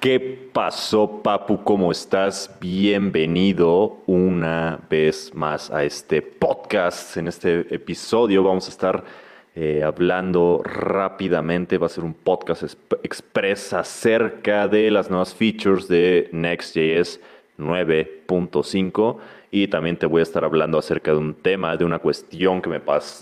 ¿Qué pasó, Papu? ¿Cómo estás? Bienvenido una vez más a este podcast. En este episodio vamos a estar eh, hablando rápidamente. Va a ser un podcast express acerca de las nuevas features de Next.js 9.5 y también te voy a estar hablando acerca de un tema, de una cuestión que me,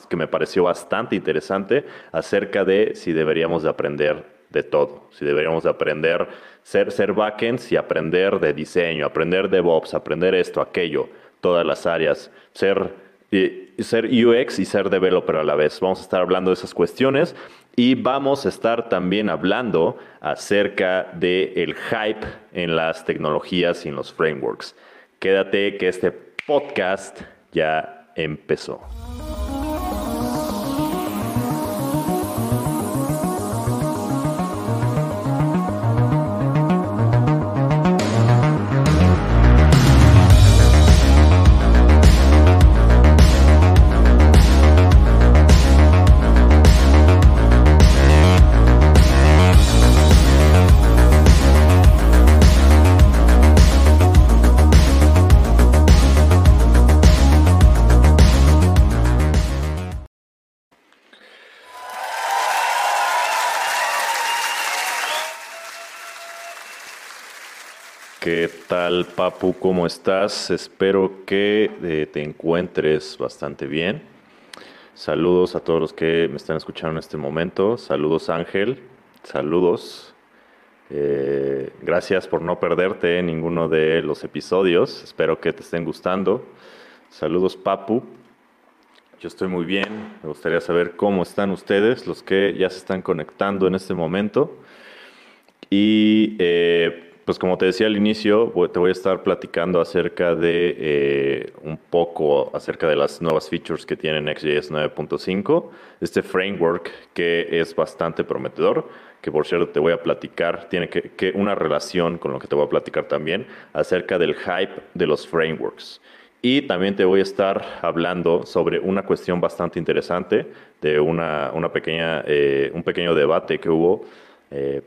que me pareció bastante interesante acerca de si deberíamos de aprender de todo. Si deberíamos de aprender ser, ser backends y aprender de diseño, aprender de DevOps, aprender esto, aquello, todas las áreas, ser, ser UX y ser developer a la vez. Vamos a estar hablando de esas cuestiones y vamos a estar también hablando acerca del el hype en las tecnologías y en los frameworks. Quédate que este podcast ya empezó. Tal, Papu? ¿Cómo estás? Espero que eh, te encuentres bastante bien. Saludos a todos los que me están escuchando en este momento. Saludos, Ángel. Saludos. Eh, gracias por no perderte ninguno de los episodios. Espero que te estén gustando. Saludos, Papu. Yo estoy muy bien. Me gustaría saber cómo están ustedes, los que ya se están conectando en este momento. Y eh, pues como te decía al inicio, te voy a estar platicando acerca de eh, un poco acerca de las nuevas features que tiene Next.js 9.5, este framework que es bastante prometedor, que por cierto te voy a platicar, tiene que, una relación con lo que te voy a platicar también acerca del hype de los frameworks. Y también te voy a estar hablando sobre una cuestión bastante interesante de una, una pequeña, eh, un pequeño debate que hubo. Eh,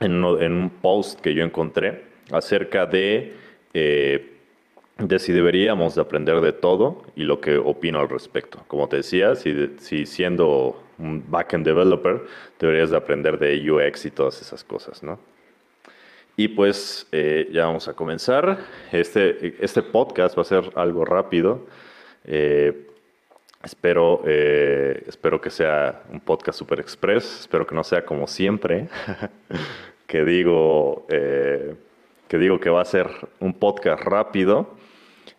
en, un post que yo encontré acerca de, eh, de si deberíamos de aprender de todo y lo que opino al respecto. Como te decía, si, si siendo un backend developer deberías de aprender de UX y todas esas cosas, ¿no? Y pues eh, ya vamos a comenzar. Este, este podcast va a ser algo rápido. Eh, espero, espero que sea un podcast super express. Espero que no sea como siempre. que digo, eh, que digo que va a ser un podcast rápido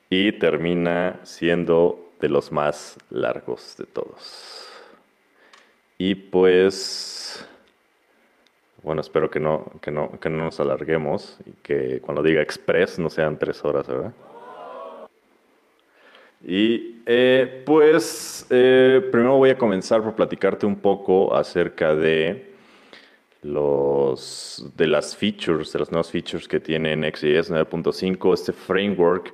y termina siendo de los más largos de todos. Y pues, bueno, espero que no, que no, que no nos alarguemos y que cuando diga express no sean tres horas, ¿verdad? Y eh, pues, eh, primero voy a comenzar por platicarte un poco acerca de los, de las features, de las nuevas features que tiene Next.js 9.5, este framework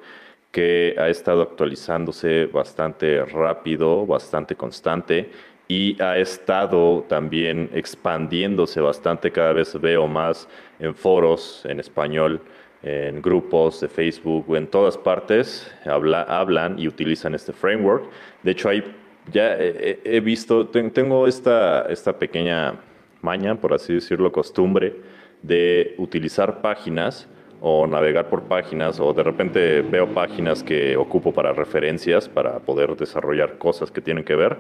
que ha estado actualizándose bastante rápido, bastante constante y ha estado también expandiéndose bastante. Cada vez veo más en foros en español, en grupos de Facebook, en todas partes habla, hablan y utilizan este framework. De hecho, hay, ya he, he visto, tengo esta, esta pequeña maña, por así decirlo, costumbre de utilizar páginas o navegar por páginas o de repente veo páginas que ocupo para referencias para poder desarrollar cosas que tienen que ver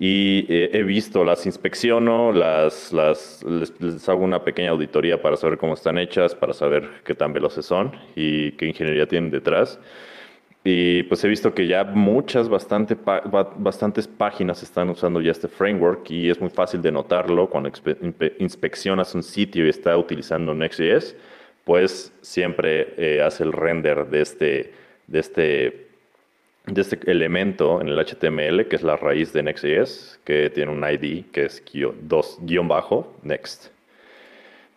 y eh, he visto, las inspecciono, las, las, les, hago una pequeña auditoría para saber cómo están hechas, para saber qué tan veloces son y qué ingeniería tienen detrás. Y pues he visto que ya muchas, bastante, bastantes páginas están usando ya este framework y es muy fácil de notarlo cuando inspeccionas un sitio y está utilizando Next.js, pues siempre eh, hace el render de este, de, este, de este elemento en el HTML, que es la raíz de Next.js, que tiene un ID que es guion bajo, next.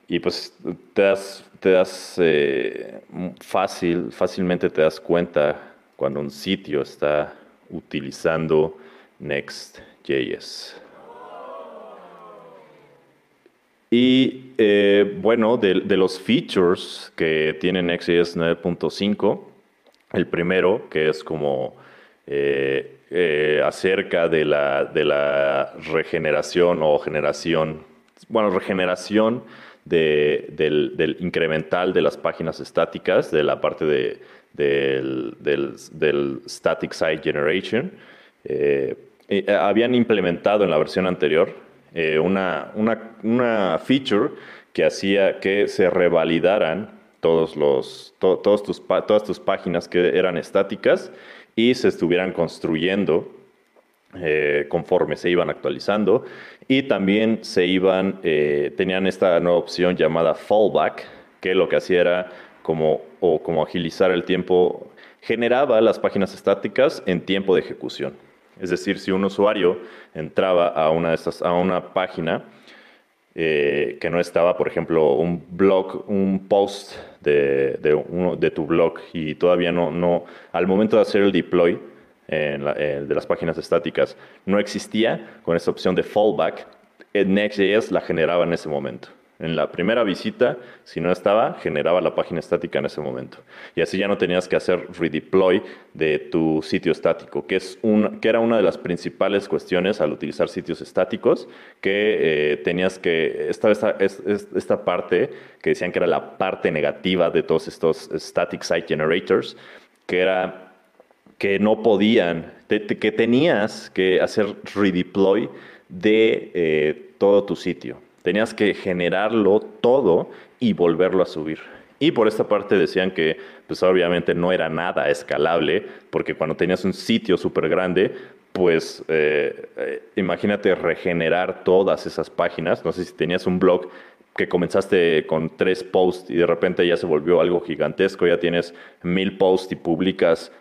Y pues te das, te das eh, fácil, fácilmente te das cuenta cuando un sitio está utilizando Next.js. Y eh, bueno, de, los features que tiene Next.js 9.5, el primero, que es como eh, eh, acerca de la, de la regeneración o generación, bueno, regeneración del, incremental de las páginas estáticas, de la parte de, del, Static Site Generation. habían implementado en la versión anterior una, una, una feature que hacía que se revalidaran todos los, todos tus, todas tus páginas que eran estáticas y se estuvieran construyendo eh, conforme se iban actualizando y también se iban, eh, tenían esta nueva opción llamada fallback, que lo que hacía era como, o como agilizar el tiempo, generaba las páginas estáticas en tiempo de ejecución. Es decir, si un usuario entraba a una, de estas, a una página, eh, que no estaba, por ejemplo, un blog, un post de, de, tu blog y todavía no, no, al momento de hacer el deploy de las páginas estáticas, no existía con esa opción de fallback, Next.js la generaba en ese momento. En la primera visita, si no estaba, generaba la página estática en ese momento. Y así ya no tenías que hacer redeploy de tu sitio estático, que, es un, que era una de las principales cuestiones al utilizar sitios estáticos, que eh, tenías que, esta, esta, esta parte que decían que era la parte negativa de todos estos static site generators, que era que no podían, que tenías que hacer redeploy de eh, todo tu sitio. Tenías que generarlo todo y volverlo a subir. Y por esta parte decían que, pues obviamente no era nada escalable, porque cuando tenías un sitio súper grande, pues eh, eh, imagínate regenerar todas esas páginas. No sé si tenías un blog que comenzaste con tres posts y de repente ya se volvió algo gigantesco, ya tienes mil posts y publicas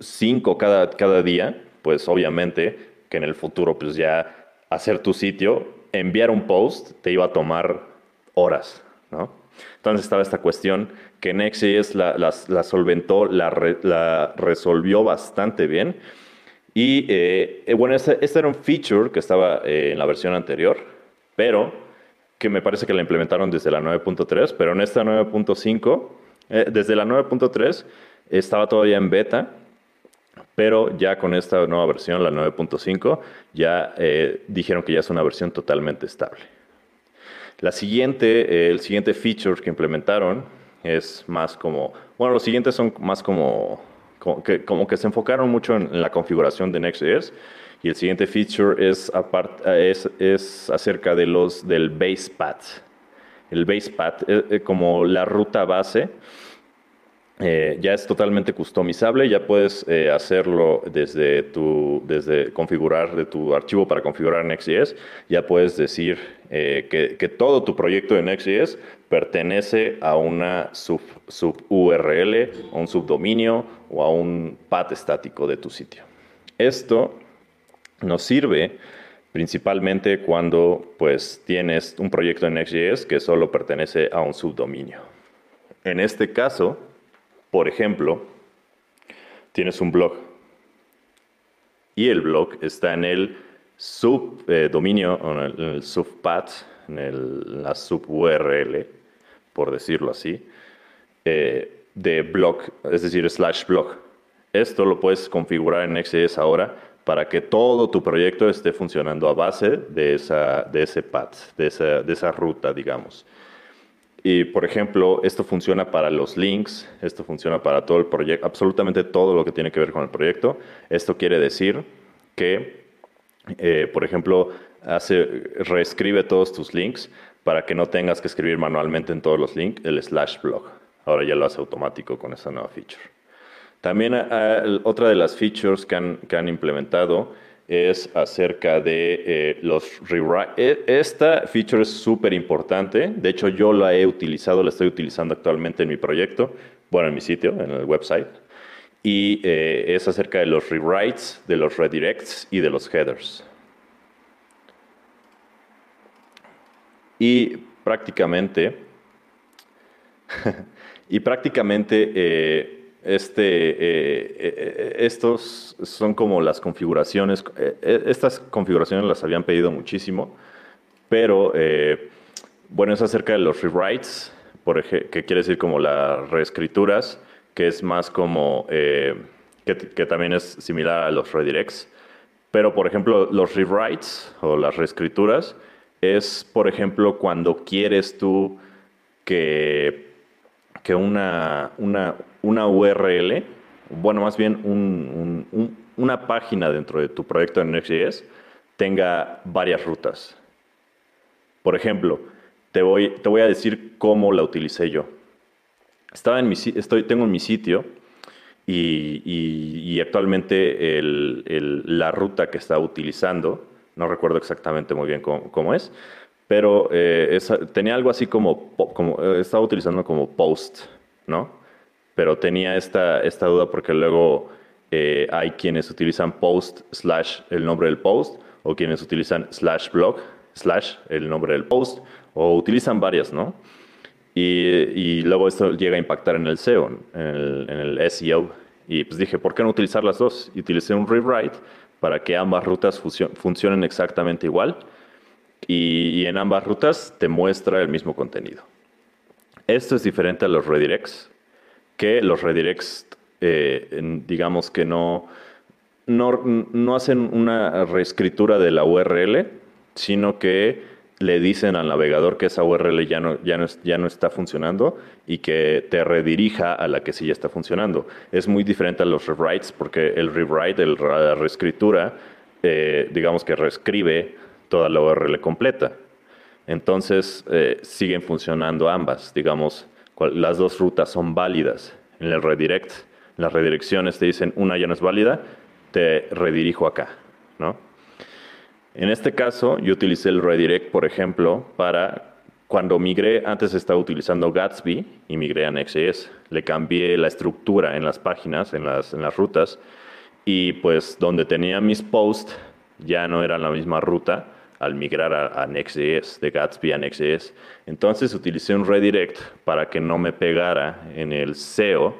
cinco cada, cada día, pues obviamente que en el futuro pues ya hacer tu sitio enviar un post te iba a tomar horas, ¿no? Entonces estaba esta cuestión que Next.js la, la, solventó, la, resolvió bastante bien. Y eh, eh, bueno, este, este, era un feature que estaba eh, en la versión anterior, pero que me parece que la implementaron desde la 9.3, pero en esta 9.5, desde la 9.3 estaba todavía en beta pero ya con esta nueva versión, la 9.5, ya eh, dijeron que ya es una versión totalmente estable. La siguiente, eh, el siguiente feature que implementaron es más como, bueno, los siguientes son más como, como, que, como que se enfocaron mucho en, la configuración de Next.js y el siguiente feature es, es, es acerca de los, del base path. El base path es eh, como la ruta base eh, ya es totalmente customizable, ya puedes eh, hacerlo desde tu, desde configurar de tu archivo para configurar Next.js, ya puedes decir eh, que, todo tu proyecto de Next.js pertenece a una sub, sub URL, a un subdominio o a un path estático de tu sitio. Esto nos sirve principalmente cuando pues tienes un proyecto de Next.js que solo pertenece a un subdominio. En este caso, por ejemplo, tienes un blog y el blog está en el subdominio, en el, subpath, en la sub-URL, por decirlo así, eh, de blog, es decir, slash blog. Esto lo puedes configurar en Next.js ahora para que todo tu proyecto esté funcionando a base de, esa, de ese path, de esa, de esa ruta, digamos. Y, por ejemplo, esto funciona para los links, esto funciona para todo el proyecto, absolutamente todo lo que tiene que ver con el proyecto. Esto quiere decir que, eh, por ejemplo, reescribe todos tus links para que no tengas que escribir manualmente en todos los links el slash blog. Ahora ya lo hace automático con esa nueva feature. También eh, otra de las features que han implementado es acerca de eh, los rewrites. Esta feature es súper importante. De hecho, yo la he utilizado, la estoy utilizando actualmente en mi proyecto, bueno, en mi sitio, en el website. Y eh, es acerca de los rewrites, de los redirects y de los headers. Y prácticamente, y prácticamente eh, este, eh, eh, estos son como las configuraciones, eh, estas configuraciones las habían pedido muchísimo, pero Bueno, es acerca de los rewrites, por que quiere decir como las reescrituras, que es más como, eh, que, también es similar a los redirects. Pero, por ejemplo, los rewrites o las reescrituras es, por ejemplo, cuando quieres tú que, que una, una, una URL, bueno, más bien una página dentro de tu proyecto en Next.js tenga varias rutas. Por ejemplo, te voy, te voy a decir cómo la utilicé yo. Estaba en mi, estoy, tengo en mi sitio y, actualmente la ruta que estaba utilizando, no recuerdo exactamente muy bien cómo, es, pero eh, tenía algo así como, como, eh, estaba utilizando como post, ¿no? Pero tenía esta, esta duda porque luego eh, hay quienes utilizan post slash el nombre del post o quienes utilizan slash blog slash el nombre del post o utilizan varias, ¿no? Y, luego esto llega a impactar en el SEO, en el, SEO. Y pues dije, ¿por qué no utilizar las dos? Y utilicé un rewrite para que ambas rutas funcionen exactamente igual. Y, en ambas rutas te muestra el mismo contenido. Esto es diferente a los redirects, que los redirects, eh, digamos que no, no, no hacen una reescritura de la URL, sino que le dicen al navegador que esa URL ya no, ya, no, ya no está funcionando y que te redirija a la que sí ya está funcionando. Es muy diferente a los rewrites porque el rewrite, la reescritura, eh, digamos que reescribe toda la URL completa. Entonces eh, siguen funcionando ambas, digamos, las dos rutas son válidas. En el redirect, las redirecciones te dicen una ya no es válida, te redirijo acá, ¿no? En este caso, yo utilicé el redirect, por ejemplo, para cuando migré, antes estaba utilizando Gatsby y migré a Next.js. Le cambié la estructura en las páginas, en las, en las rutas, y pues donde tenía mis posts ya no era la misma ruta al migrar a, Next.js, de Gatsby a Next.js. Entonces utilicé un redirect para que no me pegara en el SEO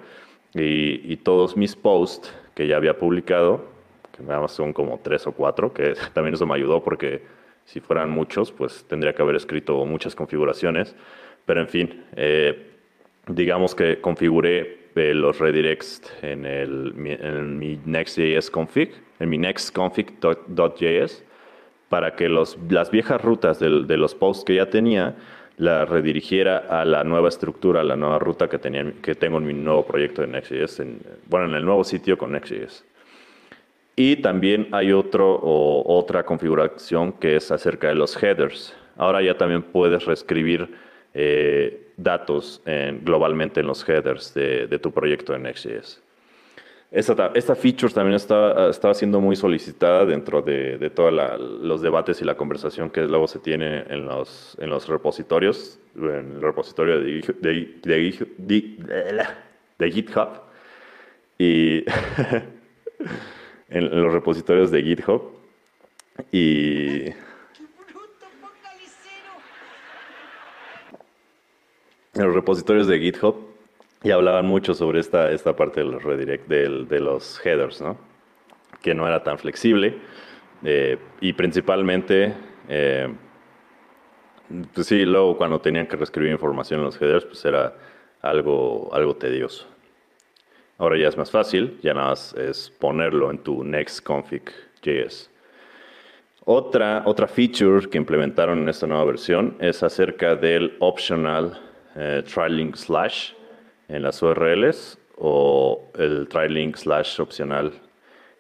y, todos mis posts que ya había publicado nada más son como tres o cuatro, que también eso me ayudó porque si fueran muchos, pues tendría que haber escrito muchas configuraciones. Pero en fin, eh, digamos que configuré eh, los redirects en, el, en mi Next.js config, en mi nextconfig.js, para que los, las viejas rutas de, de los posts que ya tenía la redirigiera a la nueva estructura, a la nueva ruta que, tenía, que tengo en mi nuevo proyecto de Next.js, en, bueno, en el nuevo sitio con Next.js. Y también hay otro, otra configuración que es acerca de los headers. Ahora ya también puedes reescribir eh, datos globalmente en los headers de, tu proyecto en Next.js. Esta, esta feature también está, está siendo muy solicitada dentro de, de todos los debates y la conversación que luego se tiene en los, en los repositorios, en el repositorio de, de, de GitHub. Y en los repositorios de GitHub. Y. En los repositorios de GitHub. Y hablaban mucho sobre esta, esta parte de los redirect, de, los headers, ¿no? Que no era tan flexible. Eh, y principalmente. Eh, pues sí, luego cuando tenían que reescribir información en los headers, pues era algo, algo tedioso. Ahora ya es más fácil, ya nada más es ponerlo en tu next config.js. Otra, otra feature que implementaron en esta nueva versión es acerca del optional eh, trailing slash en las URLs o el trailing slash opcional,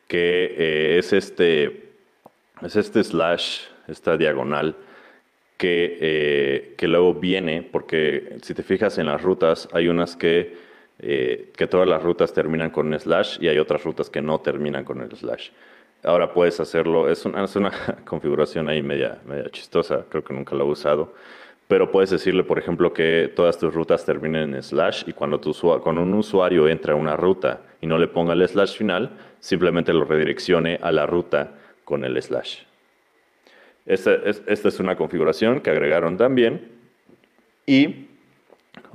que eh, es, este, es este slash, esta diagonal, que, eh, que luego viene, porque si te fijas en las rutas, hay unas que eh, que todas las rutas terminan con un slash y hay otras rutas que no terminan con el slash. Ahora puedes hacerlo, es una, es una configuración ahí media, media chistosa, creo que nunca lo he usado, pero puedes decirle, por ejemplo, que todas tus rutas terminen en slash y cuando, tu, cuando un usuario entra a una ruta y no le ponga el slash final, simplemente lo redireccione a la ruta con el slash. Esta es, una configuración que agregaron también. Y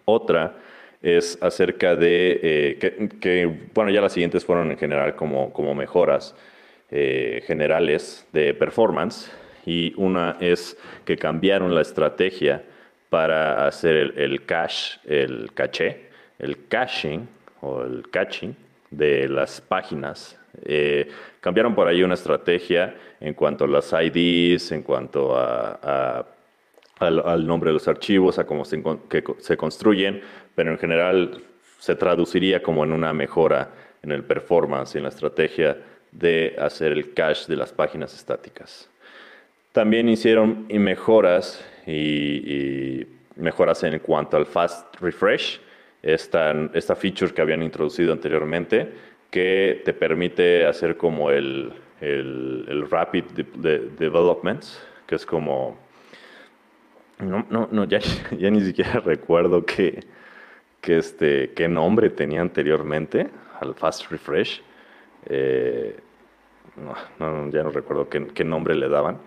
otra es acerca de eh, que, bueno, ya las siguientes fueron en general como, como mejoras eh, generales de performance y una es que cambiaron la estrategia para hacer el, cache, el caché, el caching o el caching de las páginas. Eh, cambiaron por ahí una estrategia en cuanto a las IDs, en cuanto a, al, nombre de los archivos, a cómo se, se construyen, pero en general se traduciría como en una mejora en el performance y en la estrategia de hacer el cache de las páginas estáticas. También hicieron mejoras y, mejoras en cuanto al fast refresh, esta, esta feature que habían introducido anteriormente, que te permite hacer como el, el, rapid development, que es como... No, no, no ya, ya ni siquiera recuerdo qué, qué, este, qué nombre tenía anteriormente al fast refresh. Eh, no, ya no recuerdo qué, qué nombre le daban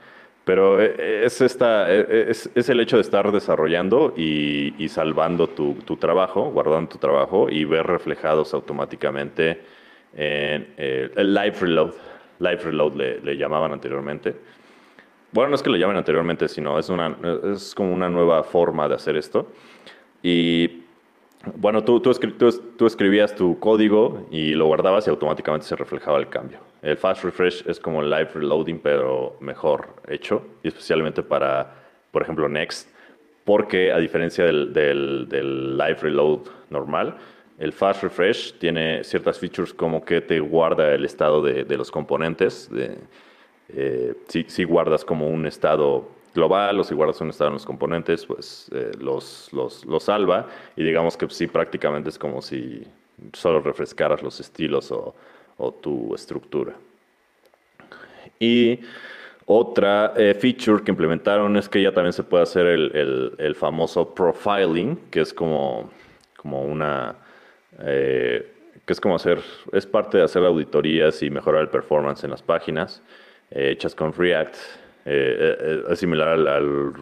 pero eh, es, esta, eh, es, el hecho de estar desarrollando y, y salvando tu, tu, trabajo, guardando tu trabajo y ver reflejados automáticamente en eh, el live reload. Live reload le, le, llamaban anteriormente. Bueno, no es que le llamen anteriormente, sino es, una, es como una nueva forma de hacer esto. Y bueno, tú, tú, escribías tu código y lo guardabas y automáticamente se reflejaba el cambio. El fast refresh es como el live reloading, pero mejor hecho, y especialmente para, por ejemplo, Next, porque a diferencia del, del, live reload normal, el fast refresh tiene ciertas features como que te guarda el estado de, de los componentes. De, eh, si, si, guardas como un estado global o si guardas un estado en los componentes, pues eh, los, los, los, salva y digamos que sí prácticamente es como si solo refrescaras los estilos o, o tu estructura. Y otra eh, feature que implementaron es que ya también se puede hacer el, el, famoso profiling, que es como, como una... Eh, que es como hacer, es parte de hacer auditorías y mejorar el performance en las páginas, hechas con React. Es similar al...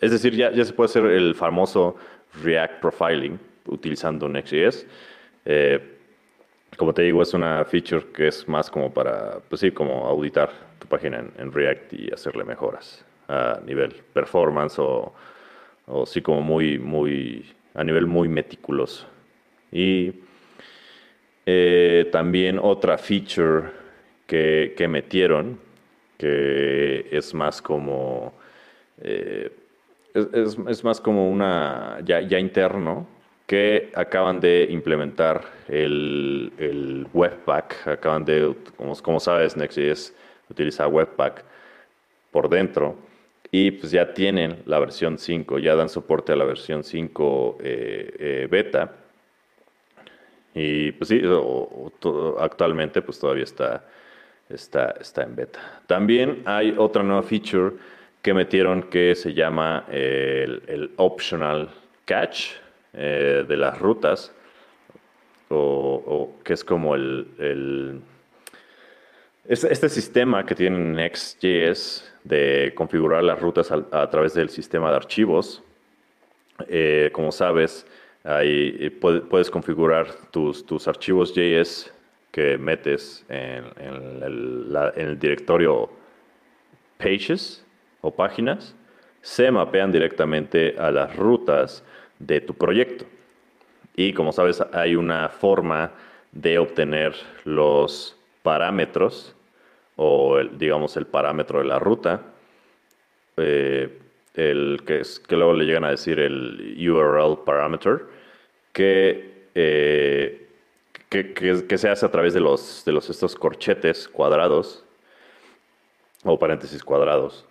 es decir, ya, ya se puede hacer el famoso React Profiling utilizando Next.js como te digo, es una feature que es más como para, pues sí, como auditar tu página en, React y hacerle mejoras a nivel performance o, o, sí como muy, muy, a nivel muy meticuloso. Y eh, también otra feature que, que, metieron, que es más como, eh, es, es, más como una, ya, ya interno, que acaban de implementar el, el Webpack. Acaban de, como, como sabes, Next.js utiliza Webpack por dentro. Y pues ya tienen la versión 5, ya dan soporte a la versión 5 eh, eh, beta. Y pues sí, actualmente pues todavía está, está, está en beta. También hay otra nueva feature que metieron que se llama el, el Optional Catch eh, de las rutas, o, que es como el, este, sistema que tiene Next.js de configurar las rutas a, través del sistema de archivos. Eh, como sabes, ahí eh, puedes configurar tus, tus archivos JS que metes en, el directorio pages o páginas, se mapean directamente a las rutas de tu proyecto. Y como sabes, hay una forma de obtener los parámetros o digamos el parámetro de la ruta, eh, el que, es, que luego le llegan a decir el URL parameter, que, eh, que, que, se hace a través de los, de los estos corchetes cuadrados o paréntesis cuadrados.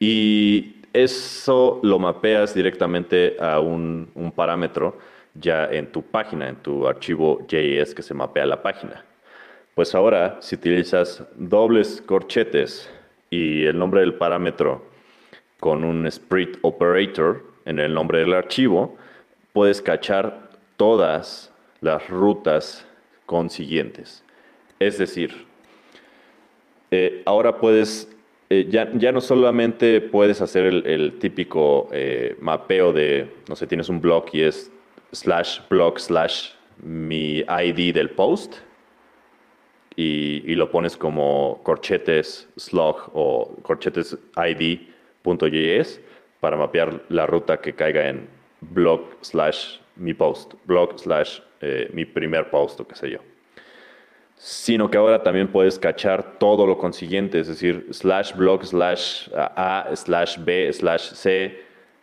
Y eso lo mapeas directamente a un, parámetro ya en tu página, en tu archivo JS que se mapea la página. Pues ahora, si utilizas dobles corchetes y el nombre del parámetro con un split operator en el nombre del archivo, puedes cachar todas las rutas consiguientes. Es decir, eh, ahora puedes eh, ya, ya, no solamente puedes hacer el, típico eh, mapeo de, no sé, tienes un blog y es slash blog slash mi ID del post y, y lo pones como corchetes slug o corchetes ID.js, para mapear la ruta que caiga en blog slash mi post, blog slash eh, mi primer post o qué sé yo. Sino que ahora también puedes cachar todo lo consiguiente, es decir, slash blog slash A slash B slash C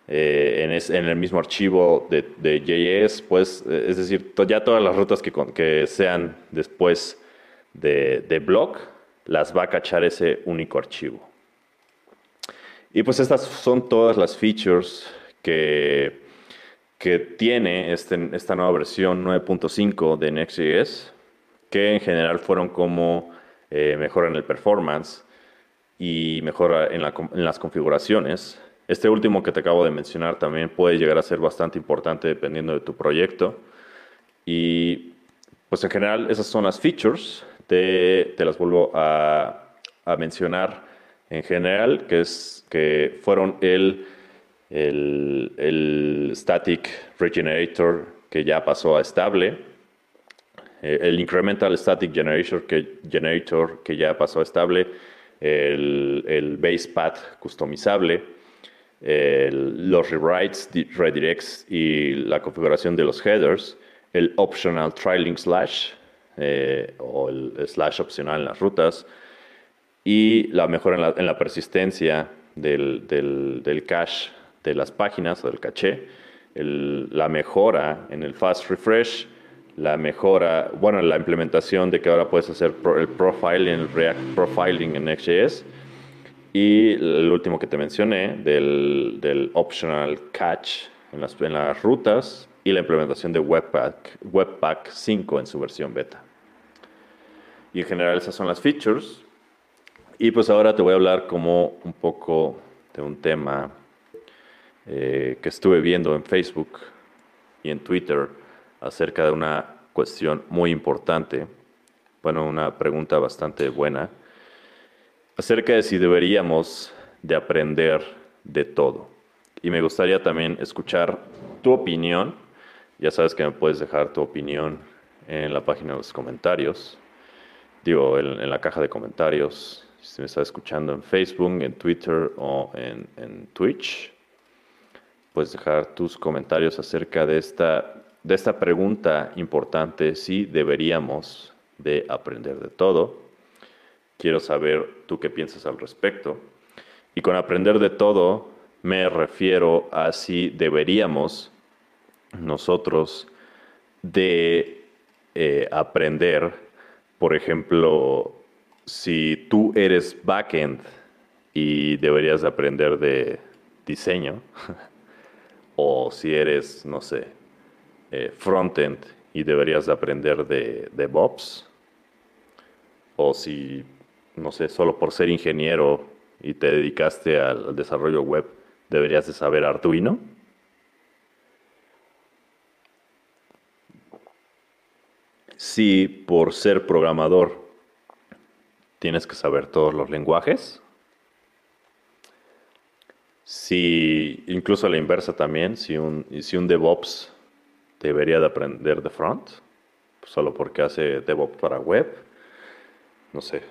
eh, en, el mismo archivo de, JS, pues, eh, es decir, ya todas las rutas que, que sean después de, de blog, las va a cachar ese único archivo. Y pues estas son todas las features que, que tiene este, esta nueva versión 9.5 de Next.js, que en general fueron como eh, mejora en el performance y mejora en, las configuraciones. Este último que te acabo de mencionar también puede llegar a ser bastante importante dependiendo de tu proyecto. Y pues en general esas son las features. Te, te las vuelvo a, a mencionar en general, que, es, que fueron el, el, Static Regenerator que ya pasó a estable, eh, el Incremental Static Generator que, generator que ya pasó a estable, el, Base Path customizable, los rewrites, redirects y la configuración de los headers, el Optional Trailing Slash eh, o el slash opcional en las rutas, y la mejora en la, persistencia del, del, cache de las páginas o del caché, la mejora en el fast refresh, la mejora, bueno, la implementación de que ahora puedes hacer el profiling, el React Profiling en Next.js, y el último que te mencioné, del, del optional cache en las, en las rutas y la implementación de Webpack, Webpack 5 en su versión beta. Y en general esas son las features. Y pues ahora te voy a hablar como un poco de un tema eh, que estuve viendo en Facebook y en Twitter acerca de una cuestión muy importante, bueno, una pregunta bastante buena, acerca de si deberíamos de aprender de todo. Y me gustaría también escuchar tu opinión. Ya sabes que me puedes dejar tu opinión en la página de los comentarios, digo, en la caja de comentarios si me está escuchando en Facebook, en Twitter o en, Twitch, puedes dejar tus comentarios acerca de esta, de esta pregunta importante, si deberíamos de aprender de todo. Quiero saber tú qué piensas al respecto. Y con aprender de todo me refiero a si deberíamos nosotros de eh, aprender, por ejemplo, si tú eres backend y deberías aprender de diseño, o si eres, no sé, eh, frontend y deberías aprender de, DevOps, o si, no sé, solo por ser ingeniero y te dedicaste al desarrollo web, deberías de saber Arduino. Si por ser programador tienes que saber todos los lenguajes. Si, incluso a la inversa también, si un, si un DevOps debería de aprender de front, solo porque hace DevOps para web, no sé.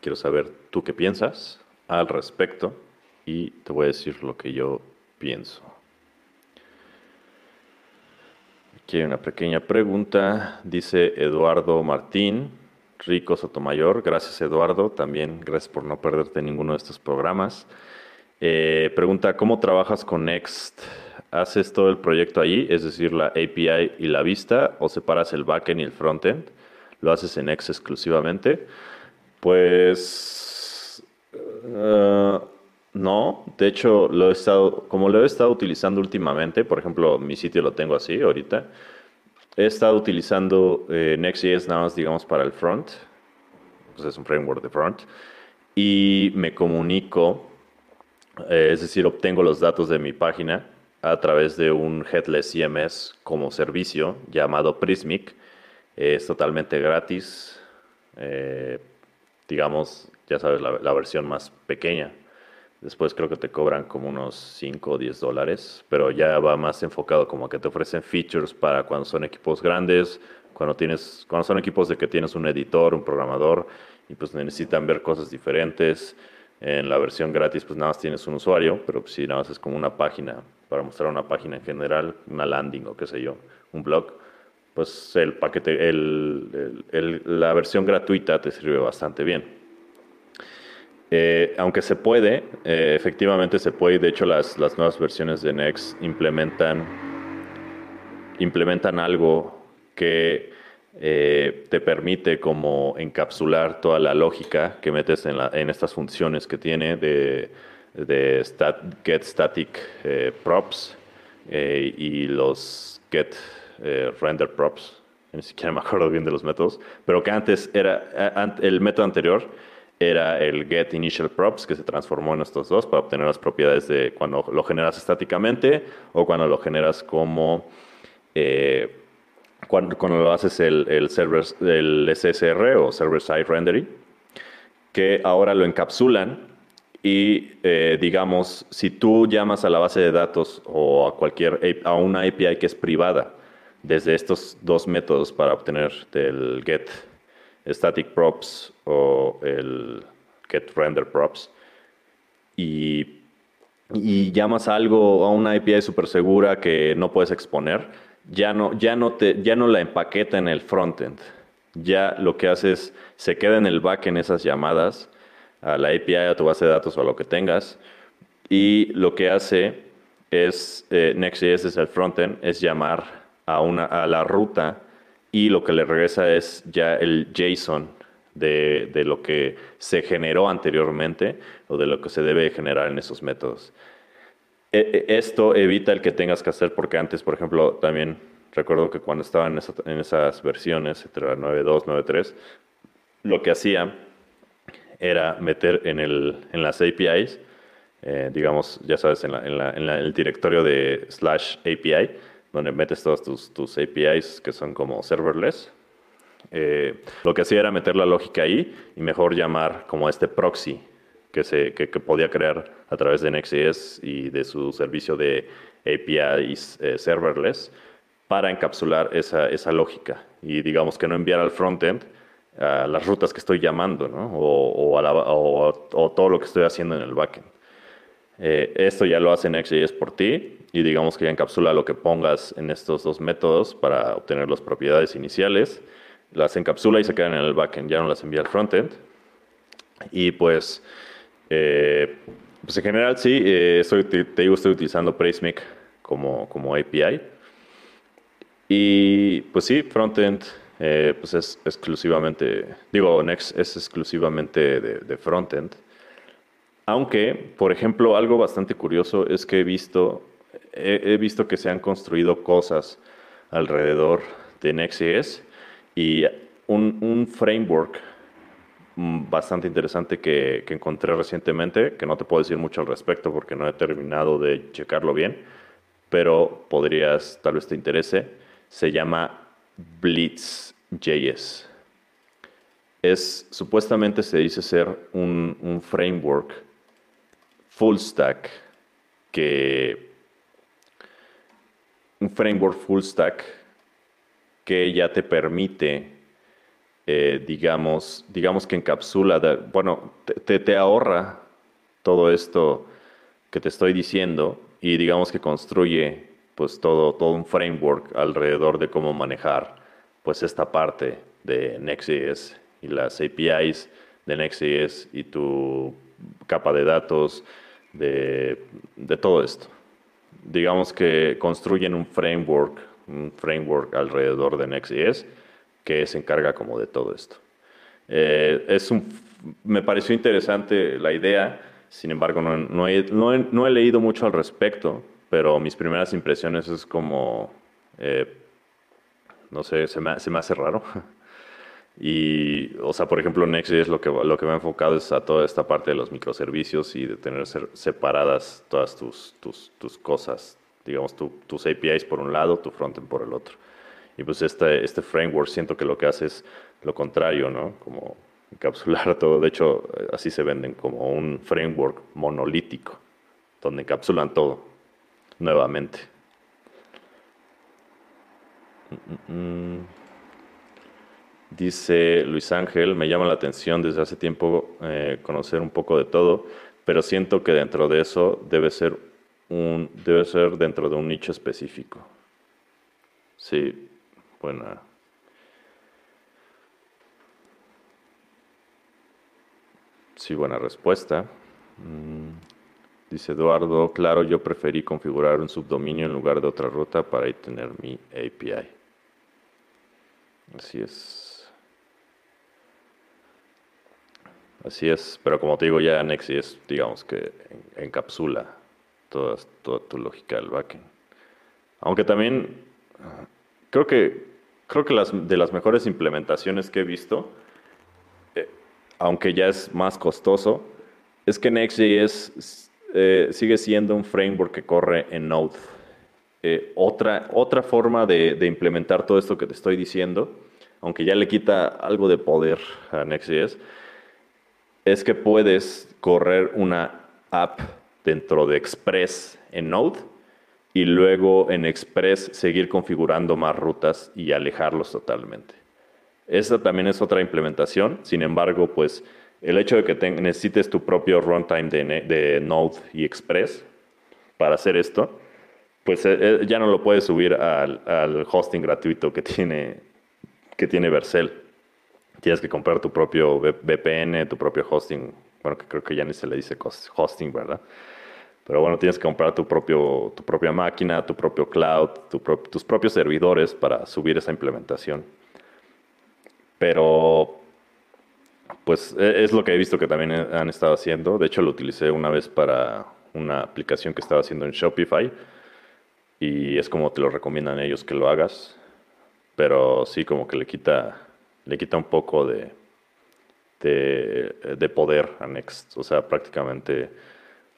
Quiero saber tú qué piensas al respecto y te voy a decir lo que yo pienso. Aquí hay una pequeña pregunta, dice Eduardo Martín. Rico Sotomayor. Gracias, Eduardo. También gracias por no perderte ninguno de estos programas. Eh, pregunta, ¿cómo trabajas con Next? ¿Haces todo el proyecto ahí, es decir, la API y la vista, o separas el backend y el frontend? ¿Lo haces en Next exclusivamente? Pues eh, no, de hecho, lo he estado, como lo he estado utilizando últimamente, por ejemplo, mi sitio lo tengo así ahorita, He estado utilizando eh, Next.js nada más, digamos, para el front. Pues es un framework de front. Y me comunico, eh, es decir, obtengo los datos de mi página a través de un Headless CMS como servicio llamado Prismic. es totalmente gratis. Eh, digamos, ya sabes, la versión más pequeña Después creo que te cobran como unos 5 o 10 dólares, pero ya va más enfocado como que te ofrecen features para cuando son equipos grandes, cuando, tienes, cuando son equipos de que tienes un editor, un programador, y pues necesitan ver cosas diferentes. En la versión gratis, pues nada más tienes un usuario, pero si nada más es como una página, para mostrar una página en general, una landing o qué sé yo, un blog, pues el paquete, el, la versión gratuita te sirve bastante bien. Eh, aunque se puede, eh, efectivamente se puede, de hecho las, las nuevas versiones de Next implementan, implementan algo que eh, te permite como encapsular toda la lógica que metes en, estas funciones que tiene de, de get static eh, props eh, y los get render props. Ni siquiera me acuerdo bien de los métodos, pero que antes era, el método anterior era el get initial props que se transformó en estos dos para obtener las propiedades de cuando lo generas estáticamente o cuando lo generas como cuando, lo haces el, el, server, el SSR o Server Side Rendering, que ahora lo encapsulan y eh, digamos, si tú llamas a la base de datos o a cualquier a una API que es privada desde estos dos métodos para obtener el get static props o el get render props y, y llamas a algo a una API súper segura que no puedes exponer, ya no, ya no, te, ya no la empaqueta en el frontend. Ya lo que hace es, se queda en el back en esas llamadas a la API, a tu base de datos o a lo que tengas. Y lo que hace es, eh, Next.js es el frontend, es llamar a, una, a la ruta y lo que le regresa es ya el JSON de, de, lo que se generó anteriormente o de lo que se debe generar en esos métodos. E, e, esto evita el que tengas que hacer, porque antes, por ejemplo, también recuerdo que cuando estaba en, esas versiones, entre 9.2, 9.3, lo que hacía era meter en, el, en las APIs, eh, digamos, ya sabes, en, el directorio de slash API, donde metes todas tus, tus APIs que son como serverless. Eh, lo que hacía era meter la lógica ahí y mejor llamar como este proxy que, se, que, podía crear a través de Next.js y de su servicio de APIs eh, serverless para encapsular esa, esa, lógica y digamos que no enviar al frontend a las rutas que estoy llamando ¿no? o, o, o, todo lo que estoy haciendo en el backend. Eh, esto ya lo hace Next.js por ti y digamos que ya encapsula lo que pongas en estos dos métodos para obtener las propiedades iniciales, las encapsula y se quedan en el backend, ya no las envía al frontend. Y pues eh, pues en general sí, eh, estoy, te, digo, estoy utilizando Pricemic como, como API. Y pues sí, frontend eh, pues es exclusivamente, digo, Next es exclusivamente de, frontend. Aunque, por ejemplo, algo bastante curioso es que he visto, he, visto que se han construido cosas alrededor de Next.js y un, un framework bastante interesante que, encontré recientemente, que no te puedo decir mucho al respecto porque no he terminado de checarlo bien, pero podrías, tal vez te interese, se llama Blitz.js. Es, supuestamente se dice ser un, un framework full stack que un framework full stack que ya te permite eh, digamos, digamos que encapsula, bueno, te, te, ahorra todo esto que te estoy diciendo y digamos que construye pues todo, todo un framework alrededor de cómo manejar pues esta parte de Next.js y las APIs de Next.js y tu capa de datos de, de todo esto. Digamos que construyen un framework, un framework alrededor de Next.js que se encarga como de todo esto. Eh, es un, me pareció interesante la idea, sin embargo no, no, he, no, he, leído mucho al respecto, pero mis primeras impresiones es como, eh, no sé, se me, se me, hace raro. Y, o sea, por ejemplo, Next.js lo que, lo que me ha enfocado es a toda esta parte de los microservicios y de tener separadas todas tus, tus, tus cosas, digamos, tus APIs por un lado, tu frontend por el otro. Y pues este, este framework siento que lo que hace es lo contrario, ¿no? Como encapsular todo. De hecho, así se venden como un framework monolítico, donde encapsulan todo nuevamente. Dice Luis Ángel, me llama la atención desde hace tiempo eh, conocer un poco de todo, pero siento que dentro de eso debe ser un, debe ser dentro de un nicho específico. Sí, buena. Sí, buena respuesta. Mm, dice Eduardo, claro, yo preferí configurar un subdominio en lugar de otra ruta para ahí tener mi API. Así es. Así es, pero como te digo, ya Next.js, digamos que encapsula toda, toda tu lógica del backend. Aunque también creo que, creo que las, de las mejores implementaciones que he visto, eh, aunque ya es más costoso, es que Next.js eh, sigue siendo un framework que corre en Node. Eh, otra, otra forma de, de, implementar todo esto que te estoy diciendo, aunque ya le quita algo de poder a Next.js, es que puedes correr una app dentro de Express en Node y luego en Express seguir configurando más rutas y alejarlos totalmente. Esa también es otra implementación, sin embargo, pues el hecho de que necesites tu propio runtime de, Node y Express para hacer esto, pues eh, eh, ya no lo puedes subir al, hosting gratuito que tiene, que tiene Vercel tienes que comprar tu propio VPN, tu propio hosting. Bueno, que creo que ya ni se le dice hosting, ¿verdad? Pero bueno, tienes que comprar tu, propio, tu propia máquina, tu propio cloud, tus propios servidores para subir esa implementación. Pero, pues e, es lo que he visto que también han estado haciendo. De hecho, lo utilicé una vez para una aplicación que estaba haciendo en Shopify. Y es como te lo recomiendan ellos que lo hagas. Pero sí, como que le quita le quita un poco de, de, poder a Next. O sea, prácticamente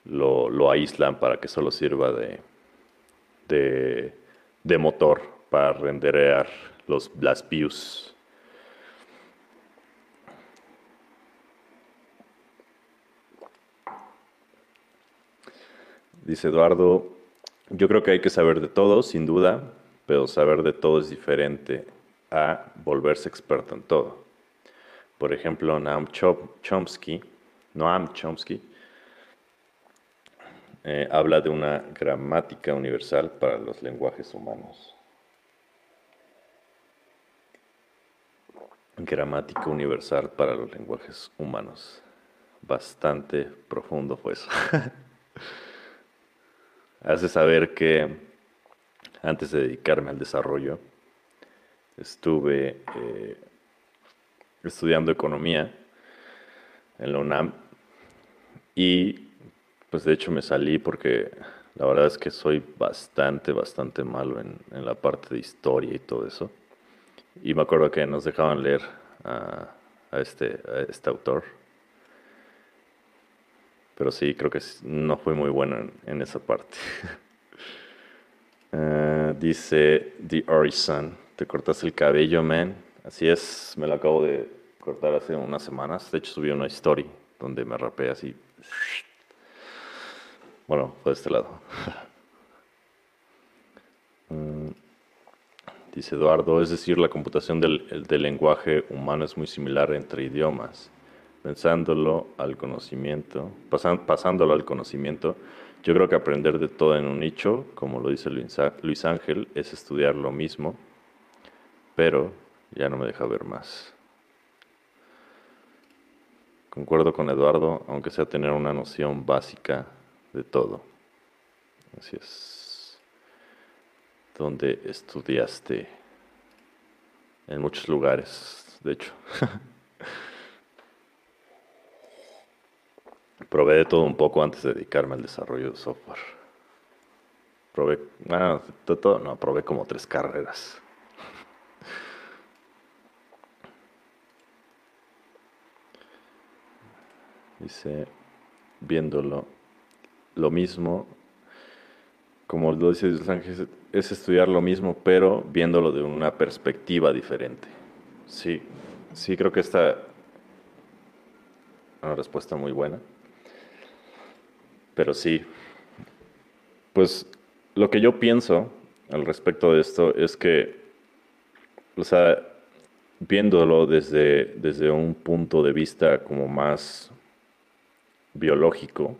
lo, lo, aíslan para que solo sirva de, de, motor para renderear los, las views. Dice Eduardo, yo creo que hay que saber de todo, sin duda, pero saber de todo es diferente a volverse experto en todo. Por ejemplo, Noam Chomsky, Noam Chomsky eh, habla de una gramática universal para los lenguajes humanos. Gramática universal para los lenguajes humanos. Bastante profundo fue eso. Hace saber que antes de dedicarme al desarrollo, estuve eh, estudiando economía en la UNAM y pues de hecho me salí porque la verdad es que soy bastante, bastante malo en, la parte de historia y todo eso. Y me acuerdo que nos dejaban leer a, este, este autor. Pero sí, creo que no fue muy bueno en, esa parte. Ah, dice The Horizon. Te cortaste el cabello, man. Así es, me lo acabo de cortar hace unas semanas. De hecho, subí una story donde me rapé así. Bueno, fue de este lado. Mm, dice Eduardo, es decir, la computación del, del, lenguaje humano es muy similar entre idiomas. Pensándolo al conocimiento, pasándolo al conocimiento, yo creo que aprender de todo en un nicho, como lo dice Luis Ángel, es estudiar lo mismo pero ya no me deja ver más. Concuerdo con Eduardo, aunque sea tener una noción básica de todo. Así es. Donde estudiaste en muchos lugares, de hecho. Probé de todo un poco antes de dedicarme al desarrollo de software. Probé, bueno, todo, no, probé como tres carreras. Dice, viéndolo, lo mismo, como lo dice Ángel, es estudiar lo mismo, pero viéndolo de una perspectiva diferente. Sí, sí, creo que esta es una respuesta muy buena. Pero sí, pues lo que yo pienso al respecto de esto es que, o sea, viéndolo desde, desde un punto de vista como más biológico,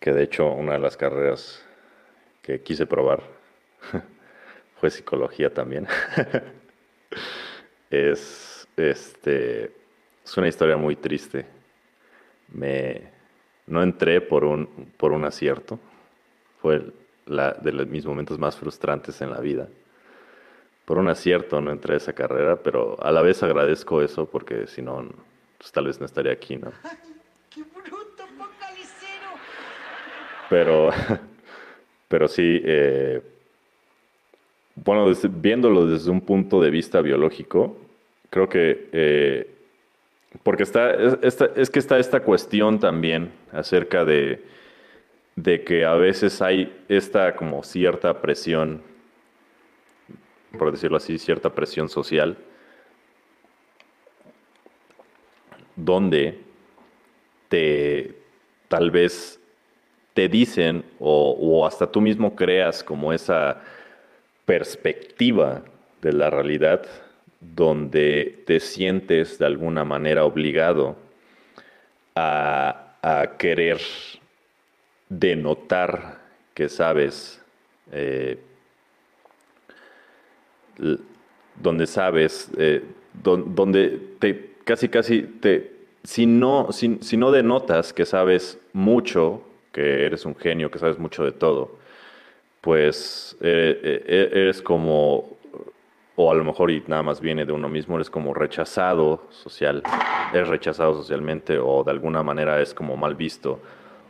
que de hecho una de las carreras que quise probar fue psicología también. es, este, es una historia muy triste. Me, no entré por un, por un acierto. Fue la, de mis momentos más frustrantes en la vida. Por un acierto no entré a esa carrera, pero a la vez agradezco eso porque si no, pues, tal vez no estaría aquí, ¿no? ¡Qué bruto, Pero, pero sí, eh, bueno, viéndolo desde un punto de vista biológico, creo que, eh, porque está, es, que está esta cuestión también acerca de, de que a veces hay esta como cierta presión, por decirlo así, cierta presión social, donde te tal vez te dicen o, o hasta tú mismo creas como esa perspectiva de la realidad donde te sientes de alguna manera obligado a, querer denotar que sabes, eh, donde sabes, eh, donde te casi casi te, si no, si, si no denotas que sabes mucho, que eres un genio, que sabes mucho de todo, pues eh, eh, eh, eres como, o a lo mejor y nada más viene de uno mismo, eres como rechazado social, eres rechazado socialmente o de alguna manera es como mal visto,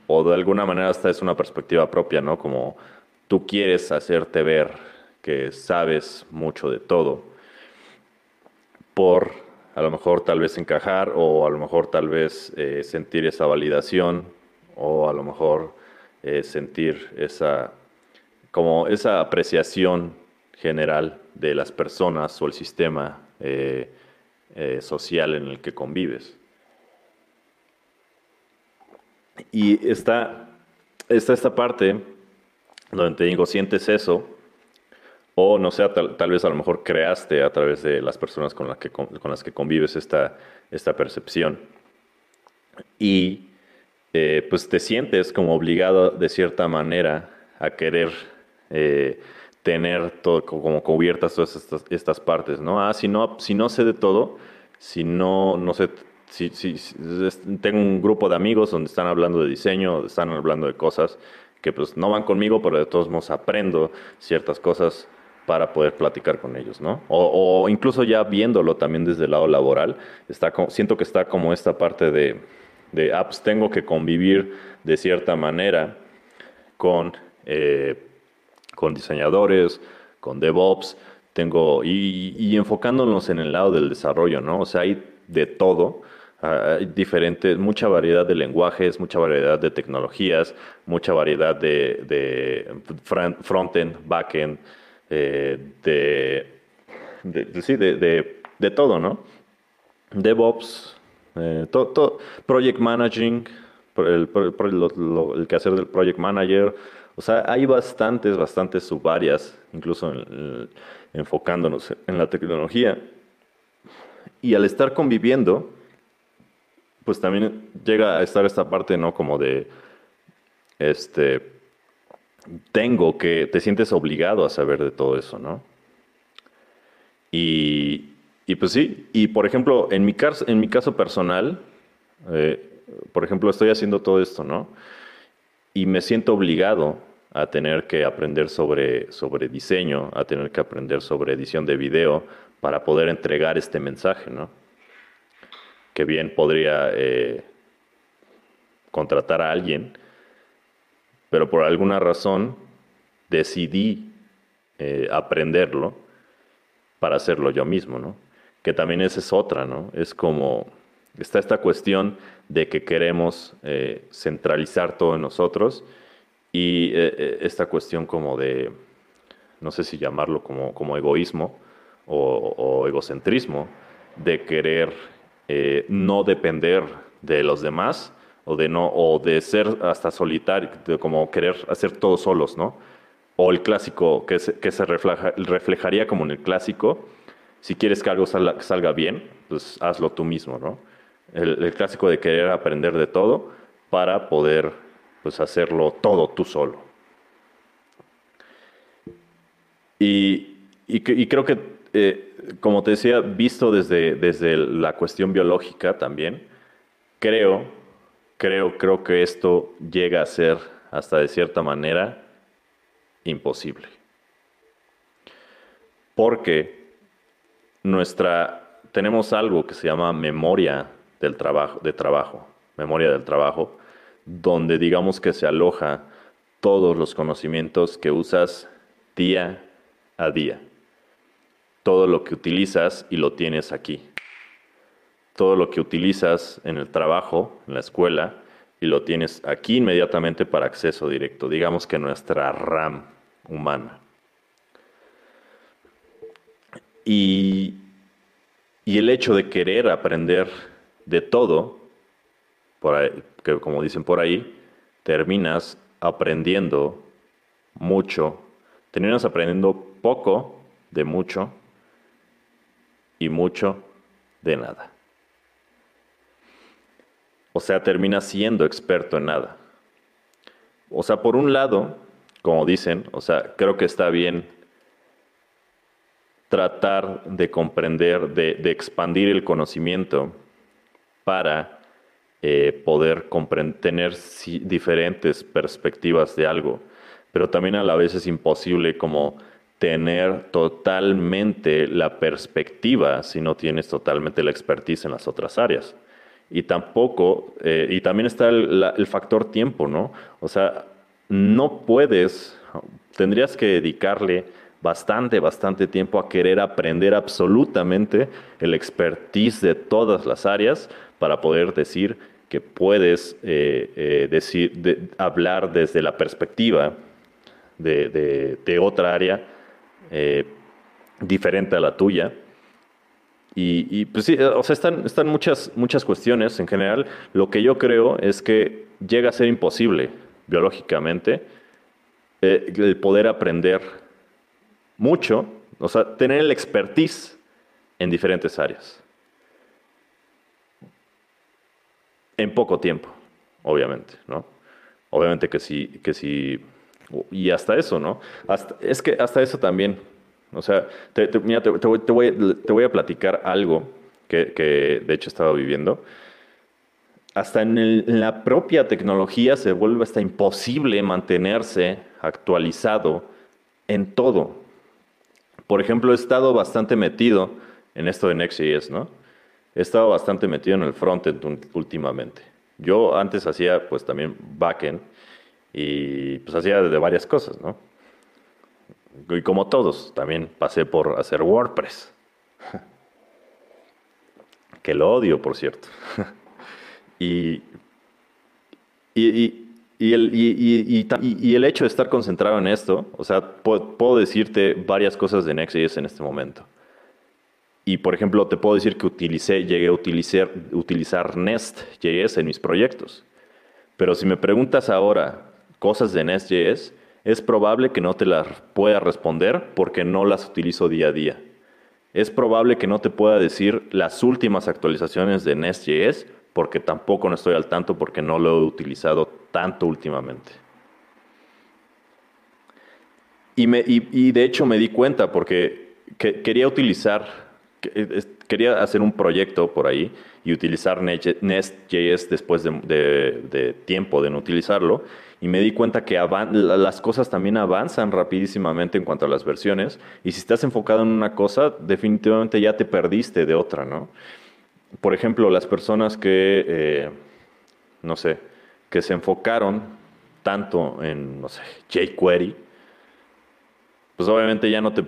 o de alguna manera hasta es una perspectiva propia, ¿no? Como tú quieres hacerte ver que sabes mucho de todo por a lo mejor tal vez encajar o a lo mejor tal vez sentir esa validación o a lo mejor sentir esa como esa apreciación general de las personas o el sistema eh, eh, social en el que convives. Y está, está esta parte donde te digo, sientes eso, o no sé, tal, vez a lo mejor creaste a través de las personas con, las que, con las que convives esta, esta percepción. Y eh, pues te sientes como obligado de cierta manera a querer eh, tener todo, como cubiertas todas estas, partes, ¿no? Ah, si no, si no sé de todo, si no, no sé, si, si, tengo un grupo de amigos donde están hablando de diseño, están hablando de cosas que pues no van conmigo, pero de todos modos aprendo ciertas cosas para poder platicar con ellos, ¿no? O, incluso ya viéndolo también desde el lado laboral, está siento que está como esta parte de, de apps, tengo que convivir de cierta manera con eh, con diseñadores, con DevOps, tengo, y, enfocándonos en el lado del desarrollo, ¿no? O sea, hay de todo, ah, hay diferentes, mucha variedad de lenguajes, mucha variedad de tecnologías, mucha variedad de, de frontend, backend, eh, de, sí, de, todo, ¿no? DevOps, eh, project managing, el, el, el quehacer del project manager, o sea, hay bastantes, bastantes subáreas, incluso enfocándonos en la tecnología. Y al estar conviviendo, pues también llega a estar esta parte, ¿no? Como de, este, tengo que, te sientes obligado a saber de todo eso, ¿no? Y, pues sí, y por ejemplo, en mi, caso, en mi caso personal, eh, por ejemplo, estoy haciendo todo esto, ¿no? Y me siento obligado a tener que aprender sobre, sobre diseño, a tener que aprender sobre edición de video para poder entregar este mensaje, ¿no? Que bien podría eh, contratar a alguien, pero por alguna razón decidí eh, aprenderlo para hacerlo yo mismo, ¿no? Que también esa es otra, ¿no? Es como, está esta cuestión de que queremos eh, centralizar todo en nosotros y eh, eh, esta cuestión como de, no sé si llamarlo como, como egoísmo o, egocentrismo, de querer eh, no depender de los demás o de, no, o de ser hasta solitario, de como querer hacer todo solos, ¿no? O el clásico, que se, que se refleja, reflejaría como en el clásico, Si quieres que algo salga, bien, pues hazlo tú mismo, ¿no? El, clásico de querer aprender de todo para poder pues, hacerlo todo tú solo. Y, creo que, eh, como te decía, visto desde, desde la cuestión biológica también, creo, creo, creo que esto llega a ser hasta de cierta manera imposible. Porque nuestra, tenemos algo que se llama memoria del trabajo, de trabajo, memoria del trabajo, donde digamos que se aloja todos los conocimientos que usas día a día. Todo lo que utilizas y lo tienes aquí. Todo lo que utilizas en el trabajo, en la escuela, y lo tienes aquí inmediatamente para acceso directo. Digamos que nuestra RAM humana. Y, el hecho de querer aprender de todo, que como dicen por ahí, terminas aprendiendo mucho, terminas aprendiendo poco de mucho y mucho de nada. O sea, terminas siendo experto en nada. O sea, por un lado, como dicen, o sea, creo que está bien tratar de comprender, de, expandir el conocimiento para eh, poder tener diferentes perspectivas de algo, pero también a la vez es imposible como tener totalmente la perspectiva si no tienes totalmente la expertise en las otras áreas. Y tampoco, eh, y también está el factor tiempo, ¿no? O sea, no puedes, tendrías que dedicarle bastante, bastante tiempo a querer aprender absolutamente el expertise de todas las áreas para poder decir que puedes eh, eh, decir, hablar desde la perspectiva de, otra área eh, diferente a la tuya. Y, pues sí, o sea, están, están muchas, muchas cuestiones en general. Lo que yo creo es que llega a ser imposible biológicamente el poder aprender mucho, o sea, tener el expertise en diferentes áreas. En poco tiempo, obviamente, ¿no? Obviamente que sí, que sí, y hasta eso, ¿no? es que hasta eso también, o sea, te, mira, te, voy, a platicar algo que, que de hecho estaba viviendo. Hasta en, la propia tecnología se vuelve hasta imposible mantenerse actualizado en todo. Por ejemplo, he estado bastante metido en esto de Next.js, ¿no? He estado bastante metido en el frontend últimamente. Yo antes hacía pues también backend y pues hacía de varias cosas, ¿no? Y como todos, también pasé por hacer WordPress. que lo odio, por cierto. y, y y, el, hecho de estar concentrado en esto, o sea, puedo, decirte varias cosas de Next.js en este momento. Y por ejemplo, te puedo decir que utilicé, llegué a utilizar, utilizar Nest.js en mis proyectos. Pero si me preguntas ahora cosas de Nest.js, es probable que no te las pueda responder porque no las utilizo día a día. Es probable que no te pueda decir las últimas actualizaciones de Nest.js porque tampoco no estoy al tanto porque no lo he utilizado tanto últimamente. Y, me, y, de hecho me di cuenta porque quería utilizar, quería hacer un proyecto por ahí y utilizar Nest.js después de, tiempo de no utilizarlo. Y me di cuenta que las cosas también avanzan rapidísimamente en cuanto a las versiones. Y si estás enfocado en una cosa, definitivamente ya te perdiste de otra, ¿no? Por ejemplo, las personas que, eh, no sé, que se enfocaron tanto en, no sé, jQuery, pues obviamente ya no te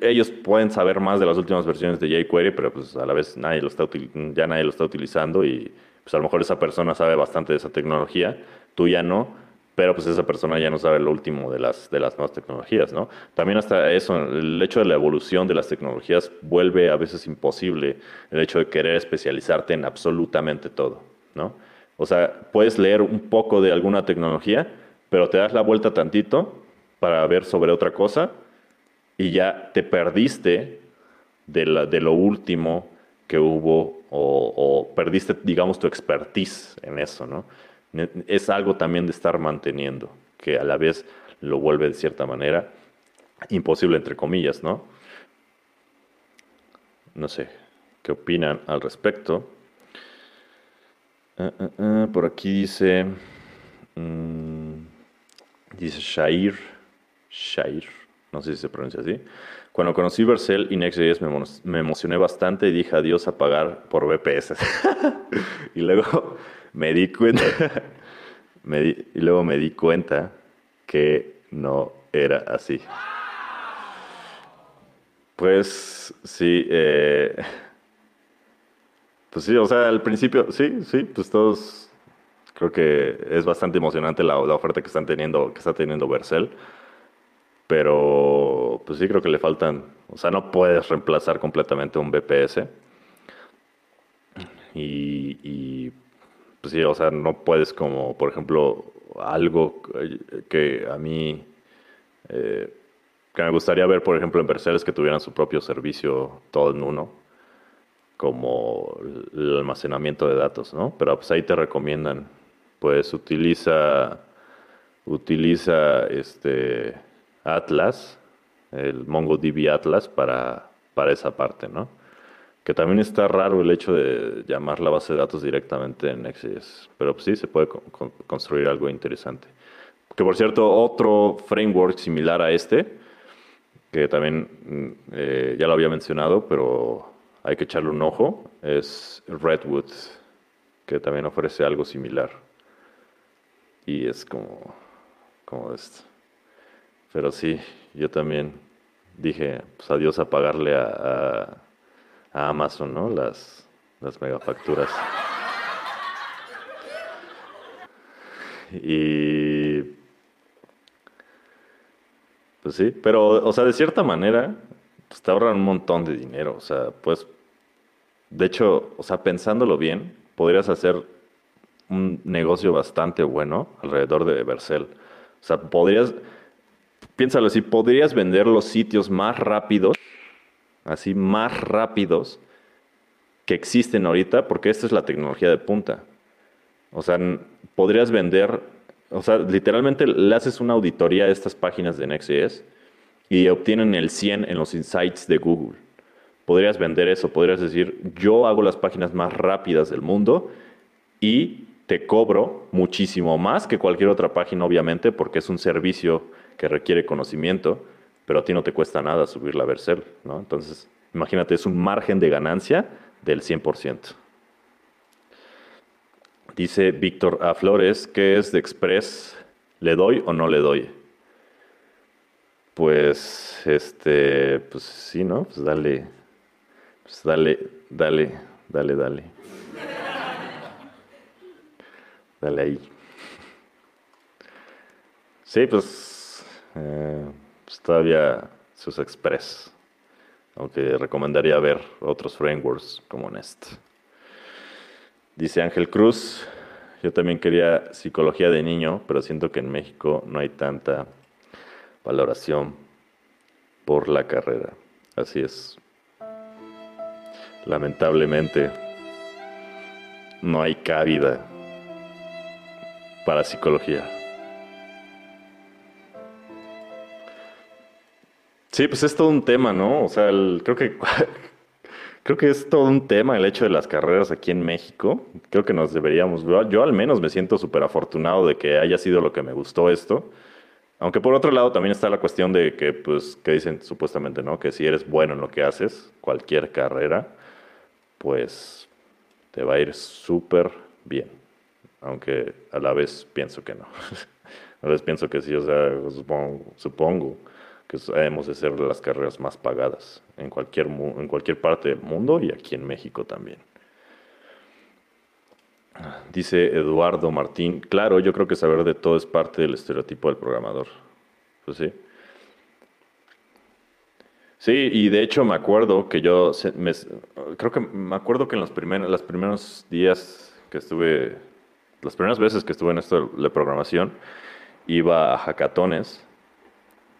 ellos pueden saber más de las últimas versiones de jQuery, pero pues a la vez nadie lo está ya nadie lo está utilizando y pues a lo mejor esa persona sabe bastante de esa tecnología, tú ya no, pero pues esa persona ya no sabe lo último de las, de las nuevas tecnologías, ¿no? También hasta eso, el hecho de la evolución de las tecnologías vuelve a veces imposible el hecho de querer especializarte en absolutamente todo, ¿no? O sea, puedes leer un poco de alguna tecnología, pero te das la vuelta tantito para ver sobre otra cosa y ya te perdiste de, la, de lo último que hubo o, perdiste, digamos, tu expertise en eso, ¿no? Es algo también de estar manteniendo, que a la vez lo vuelve de cierta manera imposible, entre comillas, ¿no? No sé, ¿qué opinan al respecto? Uh, uh, uh, por aquí dice, um, dice Shair, Shair, no sé si se pronuncia así. Cuando conocí Vercel y Next.js me, me, emocioné bastante y dije adiós a pagar por VPS. y luego me di cuenta, me y luego me di cuenta que no era así. Pues sí, eh, pues sí, o sea, al principio, sí, sí, pues todos, creo que es bastante emocionante la, oferta que están teniendo, que está teniendo Vercel, pero pues sí creo que le faltan, o sea, no puedes reemplazar completamente un BPS y pues sí, o sea, no puedes como, por ejemplo, algo que a mí... Eh, que me gustaría ver, por ejemplo, en que tuvieran su propio servicio todo en uno como el almacenamiento de datos, ¿no? Pero pues ahí te recomiendan, pues utiliza, utiliza este Atlas, el MongoDB Atlas para, para esa parte, ¿no? Que también está raro el hecho de llamar la base de datos directamente en Next.js, pero pues sí se puede construir algo interesante. Que por cierto, otro framework similar a este, que también mm, eh, ya lo había mencionado, pero hay que echarle un ojo, es Redwood, que también ofrece algo similar. Y es como, como esto. Pero sí, yo también dije, pues adiós a pagarle a, a, Amazon, ¿no? Las, las megafacturas. Y pues sí, pero, o sea, de cierta manera, pues te ahorran un montón de dinero. O sea, pues, de hecho, o sea, pensándolo bien, podrías hacer un negocio bastante bueno alrededor de Vercel. O sea, podrías, piénsalo así, podrías vender los sitios más rápidos, así más rápidos que existen ahorita, porque esta es la tecnología de punta. O sea, podrías vender, o sea, literalmente le haces una auditoría a estas páginas de Next.js y obtienen el 100 en los insights de Google. Podrías vender eso, podrías decir, yo hago las páginas más rápidas del mundo y te cobro muchísimo más que cualquier otra página, obviamente, porque es un servicio que requiere conocimiento, pero a ti no te cuesta nada subir la Vercel, ¿no? Entonces, imagínate, es un margen de ganancia del 100%. Dice Víctor A. Flores, ¿qué es de Express? ¿Le doy o no le doy? Pues, este, pues sí, ¿no? Pues dale, pues dale, dale, dale, dale. Dale ahí. Sí, pues, eh, pues todavía sus Express. Aunque recomendaría ver otros frameworks como Nest. Dice Ángel Cruz, yo también quería psicología de niño, pero siento que en México no hay tanta valoración por la carrera. Así es. Lamentablemente, no hay cabida para psicología. Sí, pues es todo un tema, ¿no? O sea, creo que creo que es todo un tema el hecho de las carreras aquí en México. Creo que nos deberíamos, yo al menos me siento súper afortunado de que haya sido lo que me gustó esto. Aunque por otro lado también está la cuestión de que, pues, que dicen supuestamente, ¿no? Que si eres bueno en lo que haces, cualquier carrera, pues te va a ir súper bien. Aunque a la vez pienso que no. a la vez pienso que sí, o sea, supongo, supongo que hemos de ser las carreras más pagadas en cualquier, en cualquier parte del mundo y aquí en México también. Dice Eduardo Martín, claro, yo creo que saber de todo es parte del estereotipo del programador. Pues sí. Sí, y de hecho me acuerdo que yo, creo que me acuerdo que en los primeros, los primeros días que estuve, las primeras veces que estuve en esto de programación, iba a hackatones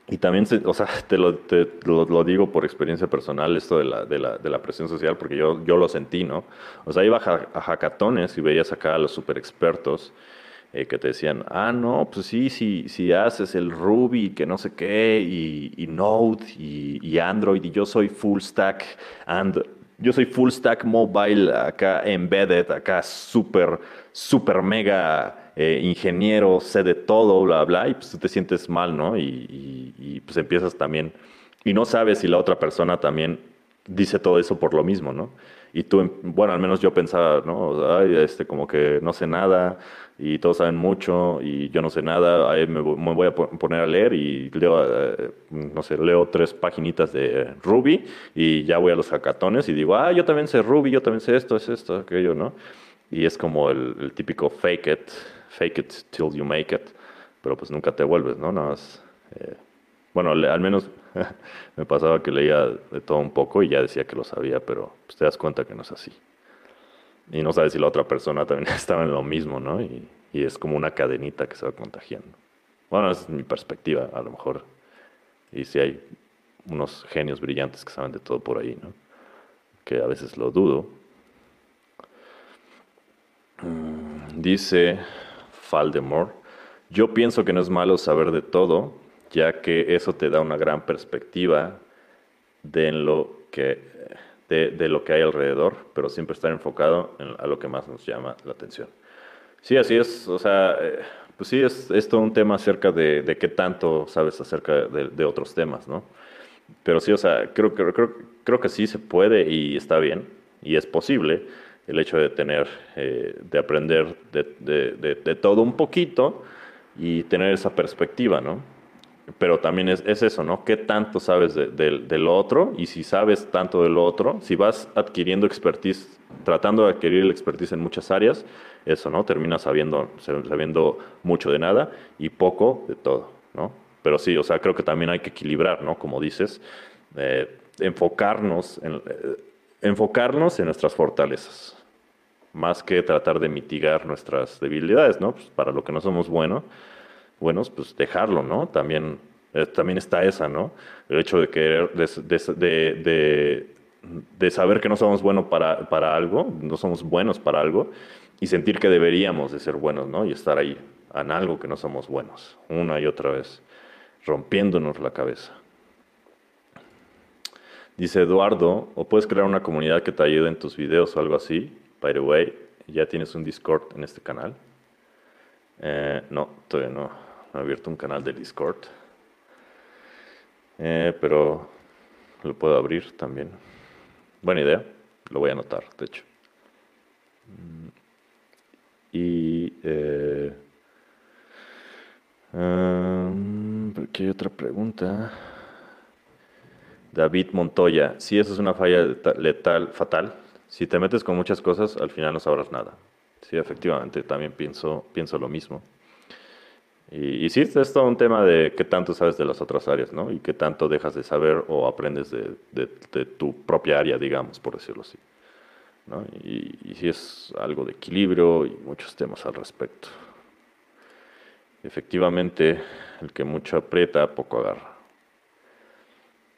y también, o sea, te, lo, te lo, digo por experiencia personal, esto de la, de la, de la presión social, porque yo, yo lo sentí, ¿no? O sea, iba a, a hackatones y veías acá a los super expertos eh, que te decían, ah, no, pues sí, sí, si haces el Ruby, que no sé qué, y, y Node, y, y, Android, y yo soy full stack, and yo soy full stack mobile, acá embedded, acá súper, súper mega eh, ingeniero, sé de todo, bla, bla, y pues tú te sientes mal, ¿no? Y, y, pues empiezas también, y no sabes si la otra persona también dice todo eso por lo mismo, ¿no? Y tú, bueno, al menos yo pensaba, ¿no? Ay, este, como que no sé nada, y todos saben mucho y yo no sé nada, ahí me, voy a poner a leer y leo, eh, no sé, leo tres paginitas de Ruby y ya voy a los hackatones y digo, ah, yo también sé Ruby, yo también sé esto, es esto, aquello, ¿no? Y es como el, típico fake it, fake it till you make it, pero pues nunca te vuelves, ¿no? Nada más, eh, bueno, al menos me pasaba que leía de todo un poco y ya decía que lo sabía, pero pues te das cuenta que no es así y no sabes si la otra persona también estaba en lo mismo, ¿no? Y, es como una cadenita que se va contagiando. Bueno, esa es mi perspectiva, a lo mejor. Y si hay unos genios brillantes que saben de todo por ahí, ¿no? Que a veces lo dudo. Mm, dice Faldemore, yo pienso que no es malo saber de todo, ya que eso te da una gran perspectiva de lo que de, lo que hay alrededor, pero siempre estar enfocado en, a lo que más nos llama la atención. Sí, así es, o sea, eh, pues sí, es, es, todo un tema acerca de, qué tanto sabes acerca de, otros temas, ¿no? Pero sí, o sea, creo, creo, creo, creo que sí se puede y está bien, y es posible el hecho de tener, eh, de aprender de, de, todo un poquito y tener esa perspectiva, ¿no? pero también es, eso, ¿no? ¿Qué tanto sabes de, lo otro? Y si sabes tanto de lo otro, si vas adquiriendo expertise, tratando de adquirir el expertise en muchas áreas, eso, ¿no? Terminas sabiendo, sabiendo mucho de nada y poco de todo, ¿no? Pero sí, o sea, creo que también hay que equilibrar, ¿no? Como dices, eh, enfocarnos, en, eh, enfocarnos en nuestras fortalezas, más que tratar de mitigar nuestras debilidades, ¿no? Pues para lo que no somos buenos buenos, pues dejarlo, ¿no? También, eh, también está esa, ¿no? El hecho de querer, de, de, saber que no somos buenos para, para, algo, no somos buenos para algo, y sentir que deberíamos de ser buenos, ¿no? Y estar ahí en algo que no somos buenos, una y otra vez, rompiéndonos la cabeza. Dice Eduardo, o puedes crear una comunidad que te ayude en tus videos o algo así. By the way, ya tienes un Discord en este canal. Eh, no, todavía no he abierto un canal de Discord. Eh, pero lo puedo abrir también. Buena idea, lo voy a anotar, de hecho. Mm, y... Eh, um, hay otra pregunta. David Montoya, si eso es una falla letal, fatal, si te metes con muchas cosas, al final no sabrás nada. Sí, efectivamente, también pienso, pienso lo mismo. Y, sí, es todo un tema de qué tanto sabes de las otras áreas, ¿no? Y qué tanto dejas de saber o aprendes de, de, tu propia área, digamos, por decirlo así. ¿no? Y, y, sí es algo de equilibrio y muchos temas al respecto. Efectivamente, el que mucho aprieta, poco agarra.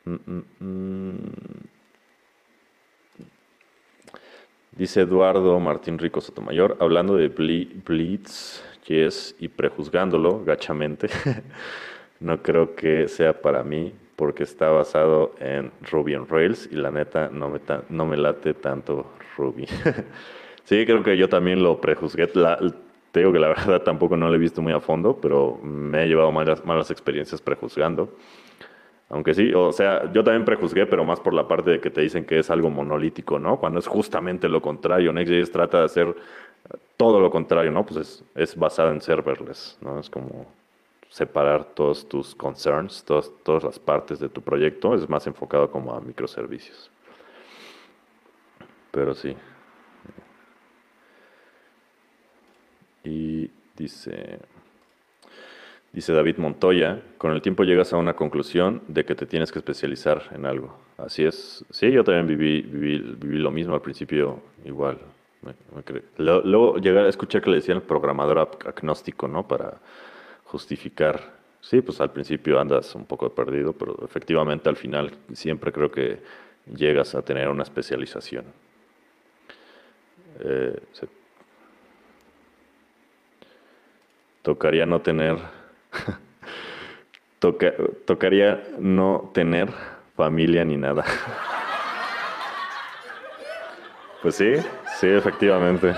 Mm, mm, mm. Dice Eduardo Martín Rico Sotomayor, hablando de Blitz, Yes, y prejuzgándolo gachamente, no creo que sea para mí porque está basado en Ruby on Rails y la neta no me, no me late tanto Ruby. sí, creo que yo también lo prejuzgué. te digo que la verdad tampoco no lo he visto muy a fondo, pero me he llevado malas, malas experiencias prejuzgando. Aunque sí, o sea, yo también prejuzgué, pero más por la parte de que te dicen que es algo monolítico, ¿no? Cuando es justamente lo contrario. Next.js trata de hacer todo lo contrario, ¿no? Pues es, es basado en serverless, ¿no? Es como separar todos tus concerns, todas, todas las partes de tu proyecto. Es más enfocado como a microservicios. Pero sí. Y dice... Dice David Montoya, con el tiempo llegas a una conclusión de que te tienes que especializar en algo. Así es. Sí, yo también viví, viví, lo mismo al principio, igual. Luego, llegar a escuchar que le decían programador agnóstico, ¿no? Para justificar Sí, pues al principio andas un poco perdido, pero efectivamente al final siempre creo que llegas a tener una especialización. Eh, tocaría no tener, tocaría no tener familia ni nada. pues sí, sí, efectivamente.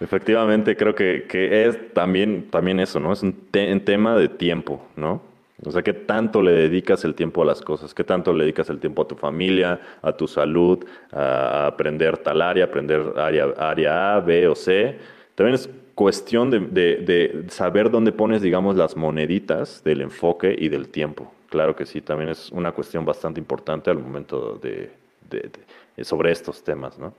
Efectivamente, creo que, es también, también eso, ¿no? Es un, tema de tiempo, ¿no? O sea, ¿qué tanto le dedicas el tiempo a las cosas? ¿Qué tanto le dedicas el tiempo a tu familia, a tu salud, a aprender tal área, aprender área, área A, B o C? También es cuestión de, saber dónde pones, digamos, las moneditas del enfoque y del tiempo. Claro que sí, también es una cuestión bastante importante al momento de, sobre estos temas, ¿no?